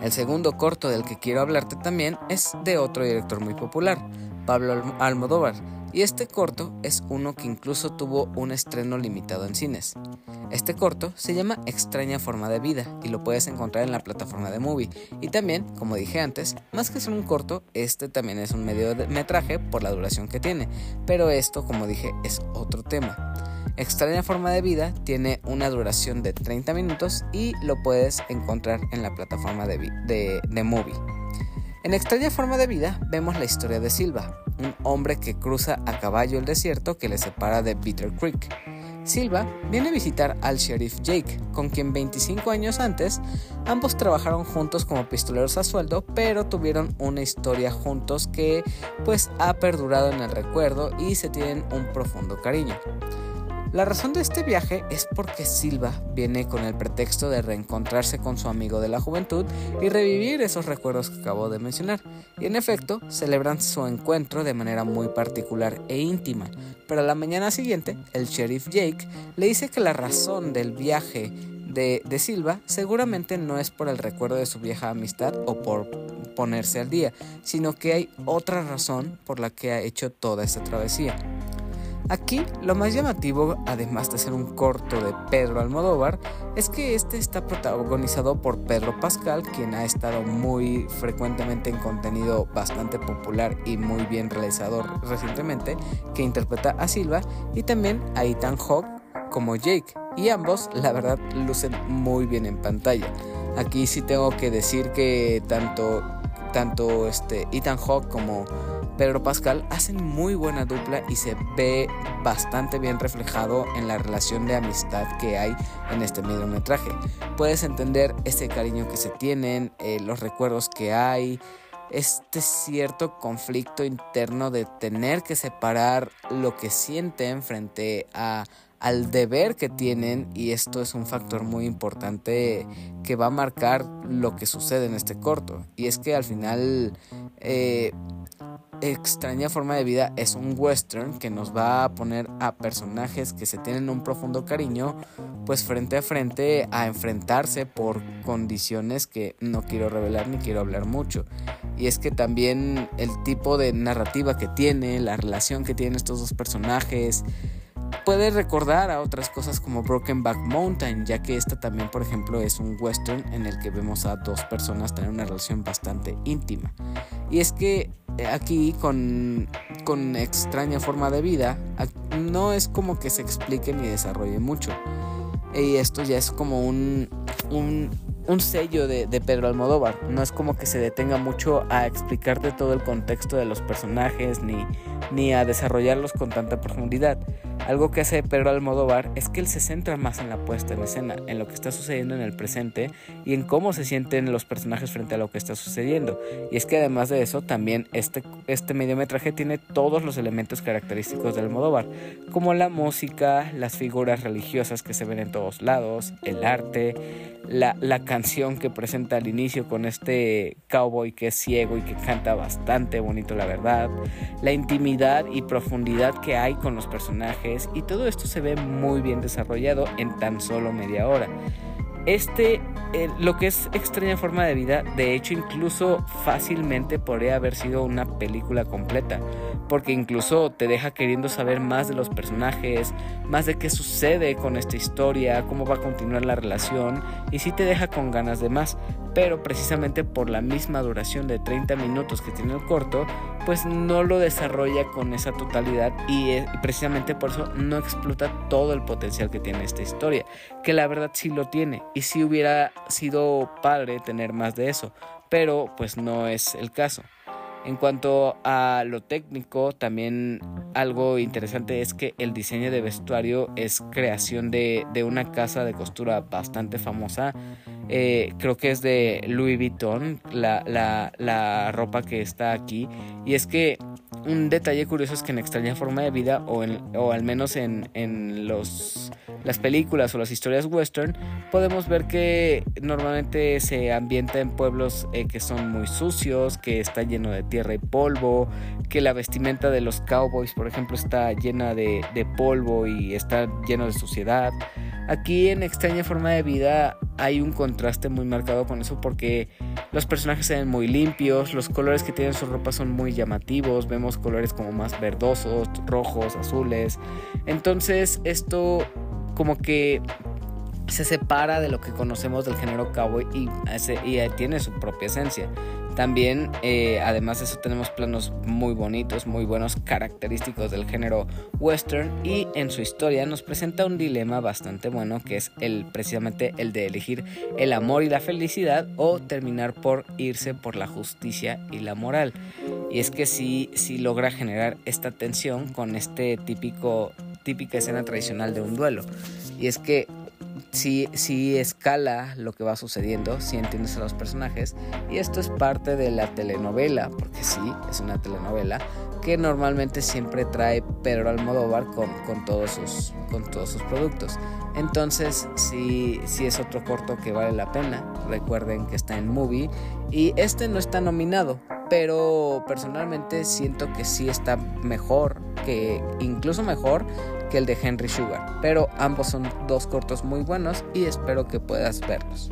El segundo corto del que quiero hablarte también es de otro director muy popular, Pablo Almodóvar, y este corto es uno que incluso tuvo un estreno limitado en cines. Este corto se llama Extraña Forma de Vida y lo puedes encontrar en la plataforma de Movie. Y también, como dije antes, más que ser un corto, este también es un medio de metraje por la duración que tiene, pero esto, como dije, es otro tema. Extraña Forma de Vida tiene una duración de 30 minutos y lo puedes encontrar en la plataforma de, de, Movie. En Extraña Forma de Vida vemos la historia de Silva, un hombre que cruza a caballo el desierto que le separa de Bitter Creek. Silva viene a visitar al sheriff Jake, con quien 25 años antes ambos trabajaron juntos como pistoleros a sueldo, pero tuvieron una historia juntos que pues ha perdurado en el recuerdo y se tienen un profundo cariño. La razón de este viaje es porque Silva viene con el pretexto de reencontrarse con su amigo de la juventud y revivir esos recuerdos que acabo de mencionar. Y en efecto, celebran su encuentro de manera muy particular e íntima. Pero a la mañana siguiente, el sheriff Jake le dice que la razón del viaje de, de, Silva seguramente no es por el recuerdo de su vieja amistad o por ponerse al día, sino que hay otra razón por la que ha hecho toda esta travesía. Aquí lo más llamativo, además de ser un corto de Pedro Almodóvar, es que este está protagonizado por Pedro Pascal, quien ha estado muy frecuentemente en contenido bastante popular y muy bien realizador recientemente, que interpreta a Silva, y también a Ethan Hawke como Jake, y ambos la verdad lucen muy bien en pantalla. Aquí sí tengo que decir que tanto, tanto este Ethan Hawke como Pedro Pascal hacen muy buena dupla y se ve bastante bien reflejado en la relación de amistad que hay en este mediometraje. Puedes entender ese cariño que se tienen, eh, los recuerdos que hay, este cierto conflicto interno de tener que separar lo que sienten frente a al deber que tienen y esto es un factor muy importante que va a marcar lo que sucede en este corto y es que al final eh, extraña forma de vida es un western que nos va a poner a personajes que se tienen un profundo cariño pues frente a frente a enfrentarse por condiciones que no quiero revelar ni quiero hablar mucho. Y es que también el tipo de narrativa que tiene la relación que tienen estos dos personajes puede recordar a otras cosas como Broken Back Mountain, ya que esta también, por ejemplo, es un western en el que vemos a dos personas tener una relación bastante íntima. Y es que eh, aquí con, con extraña forma de vida, no es como que se explique ni desarrolle mucho. Y esto ya es como un, un, un sello de, de, Pedro Almodóvar. No es como que se detenga mucho a explicarte todo el contexto de los personajes ni, ni a desarrollarlos con tanta profundidad. Algo que hace Pedro Almodóvar es que él se centra más en la puesta en escena, en lo que está sucediendo en el presente y en cómo se sienten los personajes frente a lo que está sucediendo. Y es que además de eso, también este, este mediometraje tiene todos los elementos característicos de Almodóvar, como la música, las figuras religiosas que se ven en todos lados, el arte, la, la canción que presenta al inicio con este cowboy que es ciego y que canta bastante bonito la verdad, la intimidad y profundidad que hay con los personajes y todo esto se ve muy bien desarrollado en tan solo media hora. Este, eh, lo que es extraña forma de vida, de hecho incluso fácilmente podría haber sido una película completa, porque incluso te deja queriendo saber más de los personajes, más de qué sucede con esta historia, cómo va a continuar la relación, y sí te deja con ganas de más, pero precisamente por la misma duración de 30 minutos que tiene el corto, pues no lo desarrolla con esa totalidad y, y precisamente por eso no explota todo el potencial que tiene esta historia, que la verdad sí lo tiene y sí hubiera sido padre tener más de eso, pero pues no es el caso. En cuanto a lo técnico, también algo interesante es que el diseño de vestuario es creación de, una casa de costura bastante famosa. Eh, creo que es de Louis Vuitton, la, la, ropa que está aquí. Y es que un detalle curioso es que en Extraña Forma de Vida, o, en, o al menos en, en los las películas o las historias western, podemos ver que normalmente se ambienta en pueblos eh, que son muy sucios, que está lleno de tierra y polvo, que la vestimenta de los cowboys, por ejemplo, está llena de, de polvo y está lleno de suciedad. Aquí en Extraña Forma de Vida hay un contraste muy marcado con eso porque los personajes se ven muy limpios, los colores que tienen su ropa son muy llamativos, vemos colores como más verdosos, rojos, azules. Entonces esto como que se separa de lo que conocemos del género cowboy y tiene su propia esencia. También, eh, además de eso, tenemos planos muy bonitos, muy buenos, característicos del género western y en su historia nos presenta un dilema bastante bueno que es el precisamente el de elegir el amor y la felicidad o terminar por irse por la justicia y la moral. Y es que sí, sí logra generar esta tensión con este típico típica escena tradicional de un duelo. Y es que si, si escala lo que va sucediendo, si entiendes a los personajes, y esto es parte de la telenovela, porque sí, es una telenovela, que normalmente siempre trae Pedro Almodóvar con, con, todos, sus, con todos sus productos. Entonces, si si es otro corto que vale la pena. Recuerden que está en Movie y este no está nominado, pero personalmente siento que sí está mejor, que incluso mejor que el de Henry Sugar. Pero ambos son dos cortos muy buenos y espero que puedas verlos.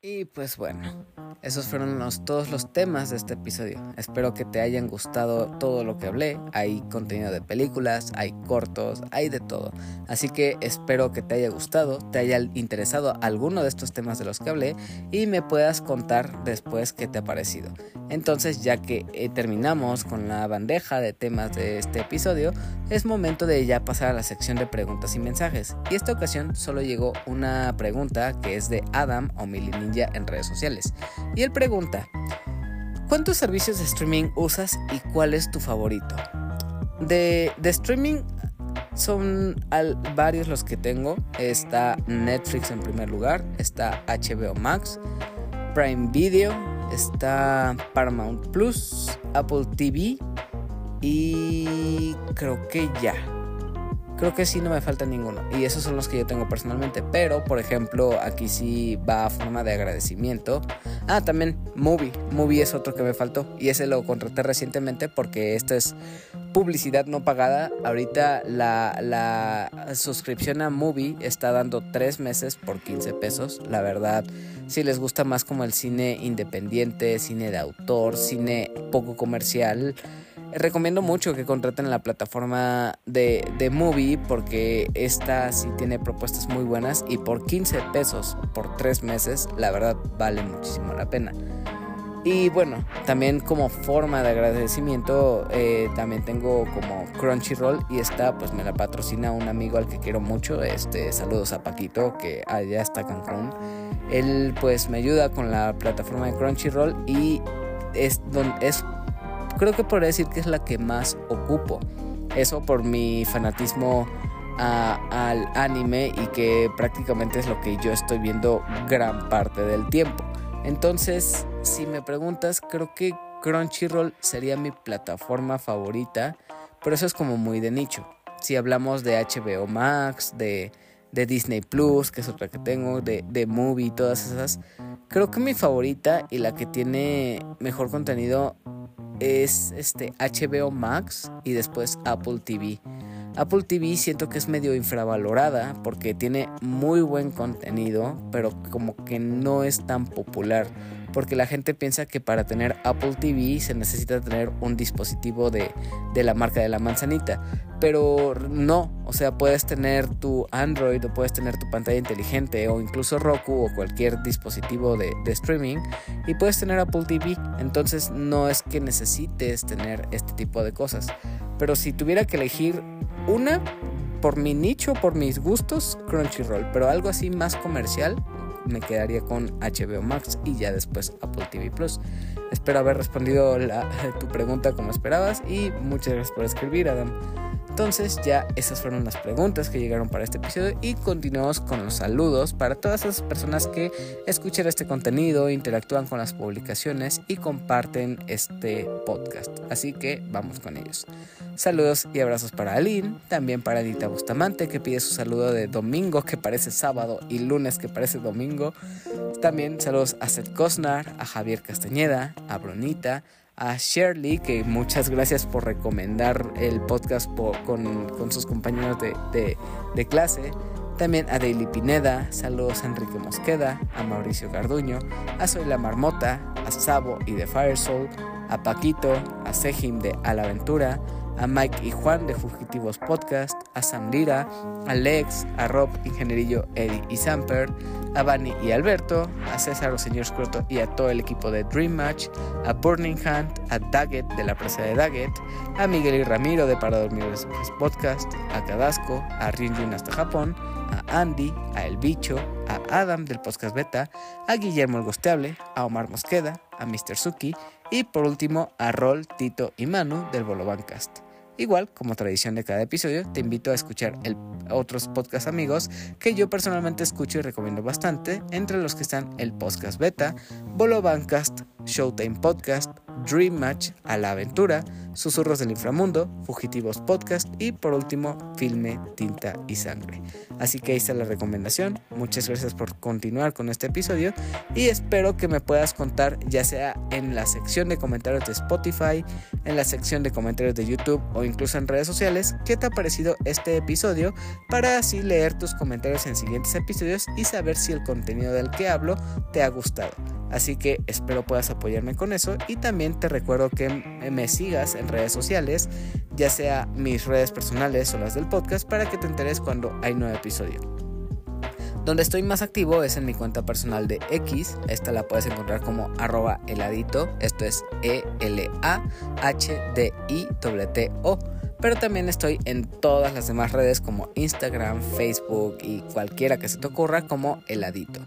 Y pues bueno, esos fueron todos los temas de este episodio. Espero que te hayan gustado todo lo que hablé. Hay contenido de películas, hay cortos, hay de todo. Así que espero que te haya gustado, te haya interesado alguno de estos temas de los que hablé y me puedas contar después qué te ha parecido. Entonces, ya que eh, terminamos con la bandeja de temas de este episodio, es momento de ya pasar a la sección de preguntas y mensajes. Y esta ocasión solo llegó una pregunta que es de Adam o Mili Ninja en redes sociales. Y él pregunta, ¿cuántos servicios de streaming usas y cuál es tu favorito? De, streaming son varios los que tengo. Está Netflix en primer lugar, está HBO Max, Prime Video, está Paramount Plus, Apple TV y creo que ya. Creo que sí no me falta ninguno. Y esos son los que yo tengo personalmente. Pero, por ejemplo, aquí sí va a forma de agradecimiento. Ah, también Movie. Movie es otro que me faltó. Y ese lo contraté recientemente porque esto es publicidad no pagada. Ahorita la, la suscripción a Movie está dando 3 meses por 15 pesos. La verdad, si les gusta más como el cine independiente, cine de autor, cine poco comercial recomiendo mucho que contraten la plataforma de, de Movie porque esta sí tiene propuestas muy buenas y por 15 pesos por 3 meses, la verdad vale muchísimo la pena. Y bueno, también como forma de agradecimiento, eh, también tengo como Crunchyroll y esta pues me la patrocina un amigo al que quiero mucho. Este, saludos a Paquito, que allá está Cancún. Él pues me ayuda con la plataforma de Crunchyroll y es, es creo que podría decir que es la que más ocupo. Eso por mi fanatismo al anime y que prácticamente es lo que yo estoy viendo gran parte del tiempo. Entonces, si me preguntas, creo que Crunchyroll sería mi plataforma favorita, pero eso es como muy de nicho. Si hablamos de HBO Max, de, Disney Plus, que es otra que tengo, de, de Movie, todas esas, creo que mi favorita y la que tiene mejor contenido es este HBO Max y después Apple TV. Apple TV siento que es medio infravalorada porque tiene muy buen contenido, pero como que no es tan popular. Porque la gente piensa que para tener Apple TV se necesita tener un dispositivo de, la marca de la manzanita. Pero no, o sea, puedes tener tu Android o puedes tener tu pantalla inteligente o incluso Roku o cualquier dispositivo de, de streaming y puedes tener Apple TV. Entonces no es que necesites tener este tipo de cosas. Pero si tuviera que elegir una, por mi nicho, por mis gustos, Crunchyroll. Pero algo así más comercial, me quedaría con HBO Max y ya después Apple TV Plus. Espero haber respondido tu pregunta como esperabas y muchas gracias por escribir, Adam. Entonces ya esas fueron las preguntas que llegaron para este episodio y continuamos con los saludos para todas esas personas que escuchan este contenido, interactúan con las publicaciones y comparten este podcast. Así que vamos con ellos. Saludos y abrazos para Aline, también para Anita Bustamante que pide su saludo de domingo que parece sábado y lunes que parece domingo. También saludos a Seth Cosnar, a Javier Castañeda, a Brunita, a Shirley, que muchas gracias por recomendar el podcast con, sus compañeros de, clase. También a Daily Pineda, saludos a Enrique Mosqueda, a Mauricio Garduño, a Soy la Marmota, a Sabo y de Firesoul, a Paquito, a Sejim de A la Aventura, a Mike y Juan de Fugitivos Podcast, a Sam Lira, a Lex, a Rob, Ingenierillo, Eddie y Samper, a Bani y Alberto, a César o Señor Scroto y a todo el equipo de Dream Match, a Burning Hunt, a Daggett de la presa de Daggett, a Miguel y Ramiro de Para Dormir Podcast, a Cadasco, a Ryunjun hasta Japón, a Andy, a El Bicho, a Adam del Podcast Beta, a Guillermo el Gosteable, a Omar Mosqueda, a Mr. Suki y por último a Rol, Tito y Manu del Bolobancast. Igual, como tradición de cada episodio, te invito a escuchar otros podcast amigos que yo personalmente escucho y recomiendo bastante, entre los que están el Podcast Beta, Bolo Bancast, Showtime Podcast, Dream Match, A la Aventura, Susurros del Inframundo, Fugitivos Podcast y por último Filme, Tinta y Sangre. Así que ahí está la recomendación. Muchas gracias por continuar con este episodio y espero que me puedas contar ya sea en la sección de comentarios de Spotify, en la sección de comentarios de YouTube o incluso en redes sociales qué te ha parecido este episodio para así leer tus comentarios en siguientes episodios y saber si el contenido del que hablo te ha gustado. Así que espero puedas apoyarme con eso y también te recuerdo que me sigas en redes sociales, ya sea mis redes personales o las del podcast, para que te enteres cuando hay nuevo episodio. Donde estoy más activo es en mi cuenta personal de X, esta la puedes encontrar como heladito, esto es E-L-A-H-D-I-T-O. Pero también estoy en todas las demás redes como Instagram, Facebook y cualquiera que se te ocurra como heladito.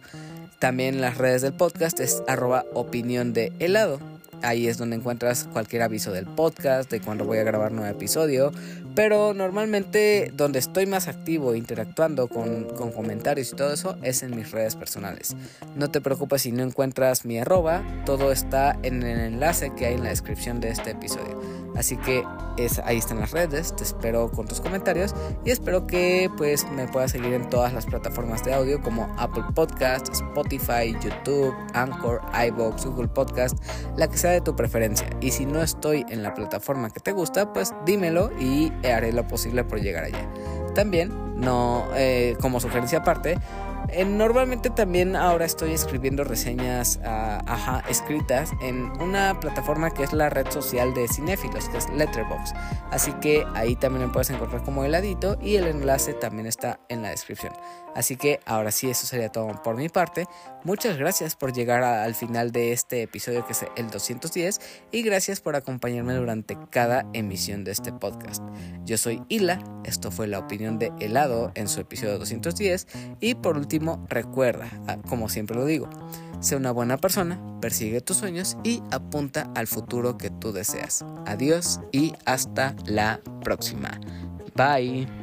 También las redes del podcast es arroba opinión de helado. Ahí es donde encuentras cualquier aviso del podcast, de cuando voy a grabar nuevo episodio. Pero normalmente donde estoy más activo interactuando con, con, comentarios y todo eso es en mis redes personales. No te preocupes si no encuentras mi arroba, todo está en el enlace que hay en la descripción de este episodio. Así que es, ahí están las redes, te espero con tus comentarios y espero que pues me puedas seguir en todas las plataformas de audio como Apple Podcast, Spotify, YouTube, Anchor, iVoox, Google Podcast, la que sea de tu preferencia. Y si no estoy en la plataforma que te gusta, pues dímelo y haré lo posible por llegar allá. También, no eh, como sugerencia aparte, eh, normalmente también ahora estoy escribiendo reseñas ah, escritas en una plataforma que es la red social de cinéfilos, que es Letterboxd. Así que ahí también me puedes encontrar como heladito y el enlace también está en la descripción. Así que ahora sí, eso sería todo por mi parte. Muchas gracias por llegar al final de este episodio que es el 210 y gracias por acompañarme durante cada emisión de este podcast. Yo soy Hila, esto fue la opinión de Helado en su episodio 210 y por último recuerda, ah, como siempre lo digo, sé una buena persona, persigue tus sueños y apunta al futuro que tú deseas. Adiós y hasta la próxima. Bye.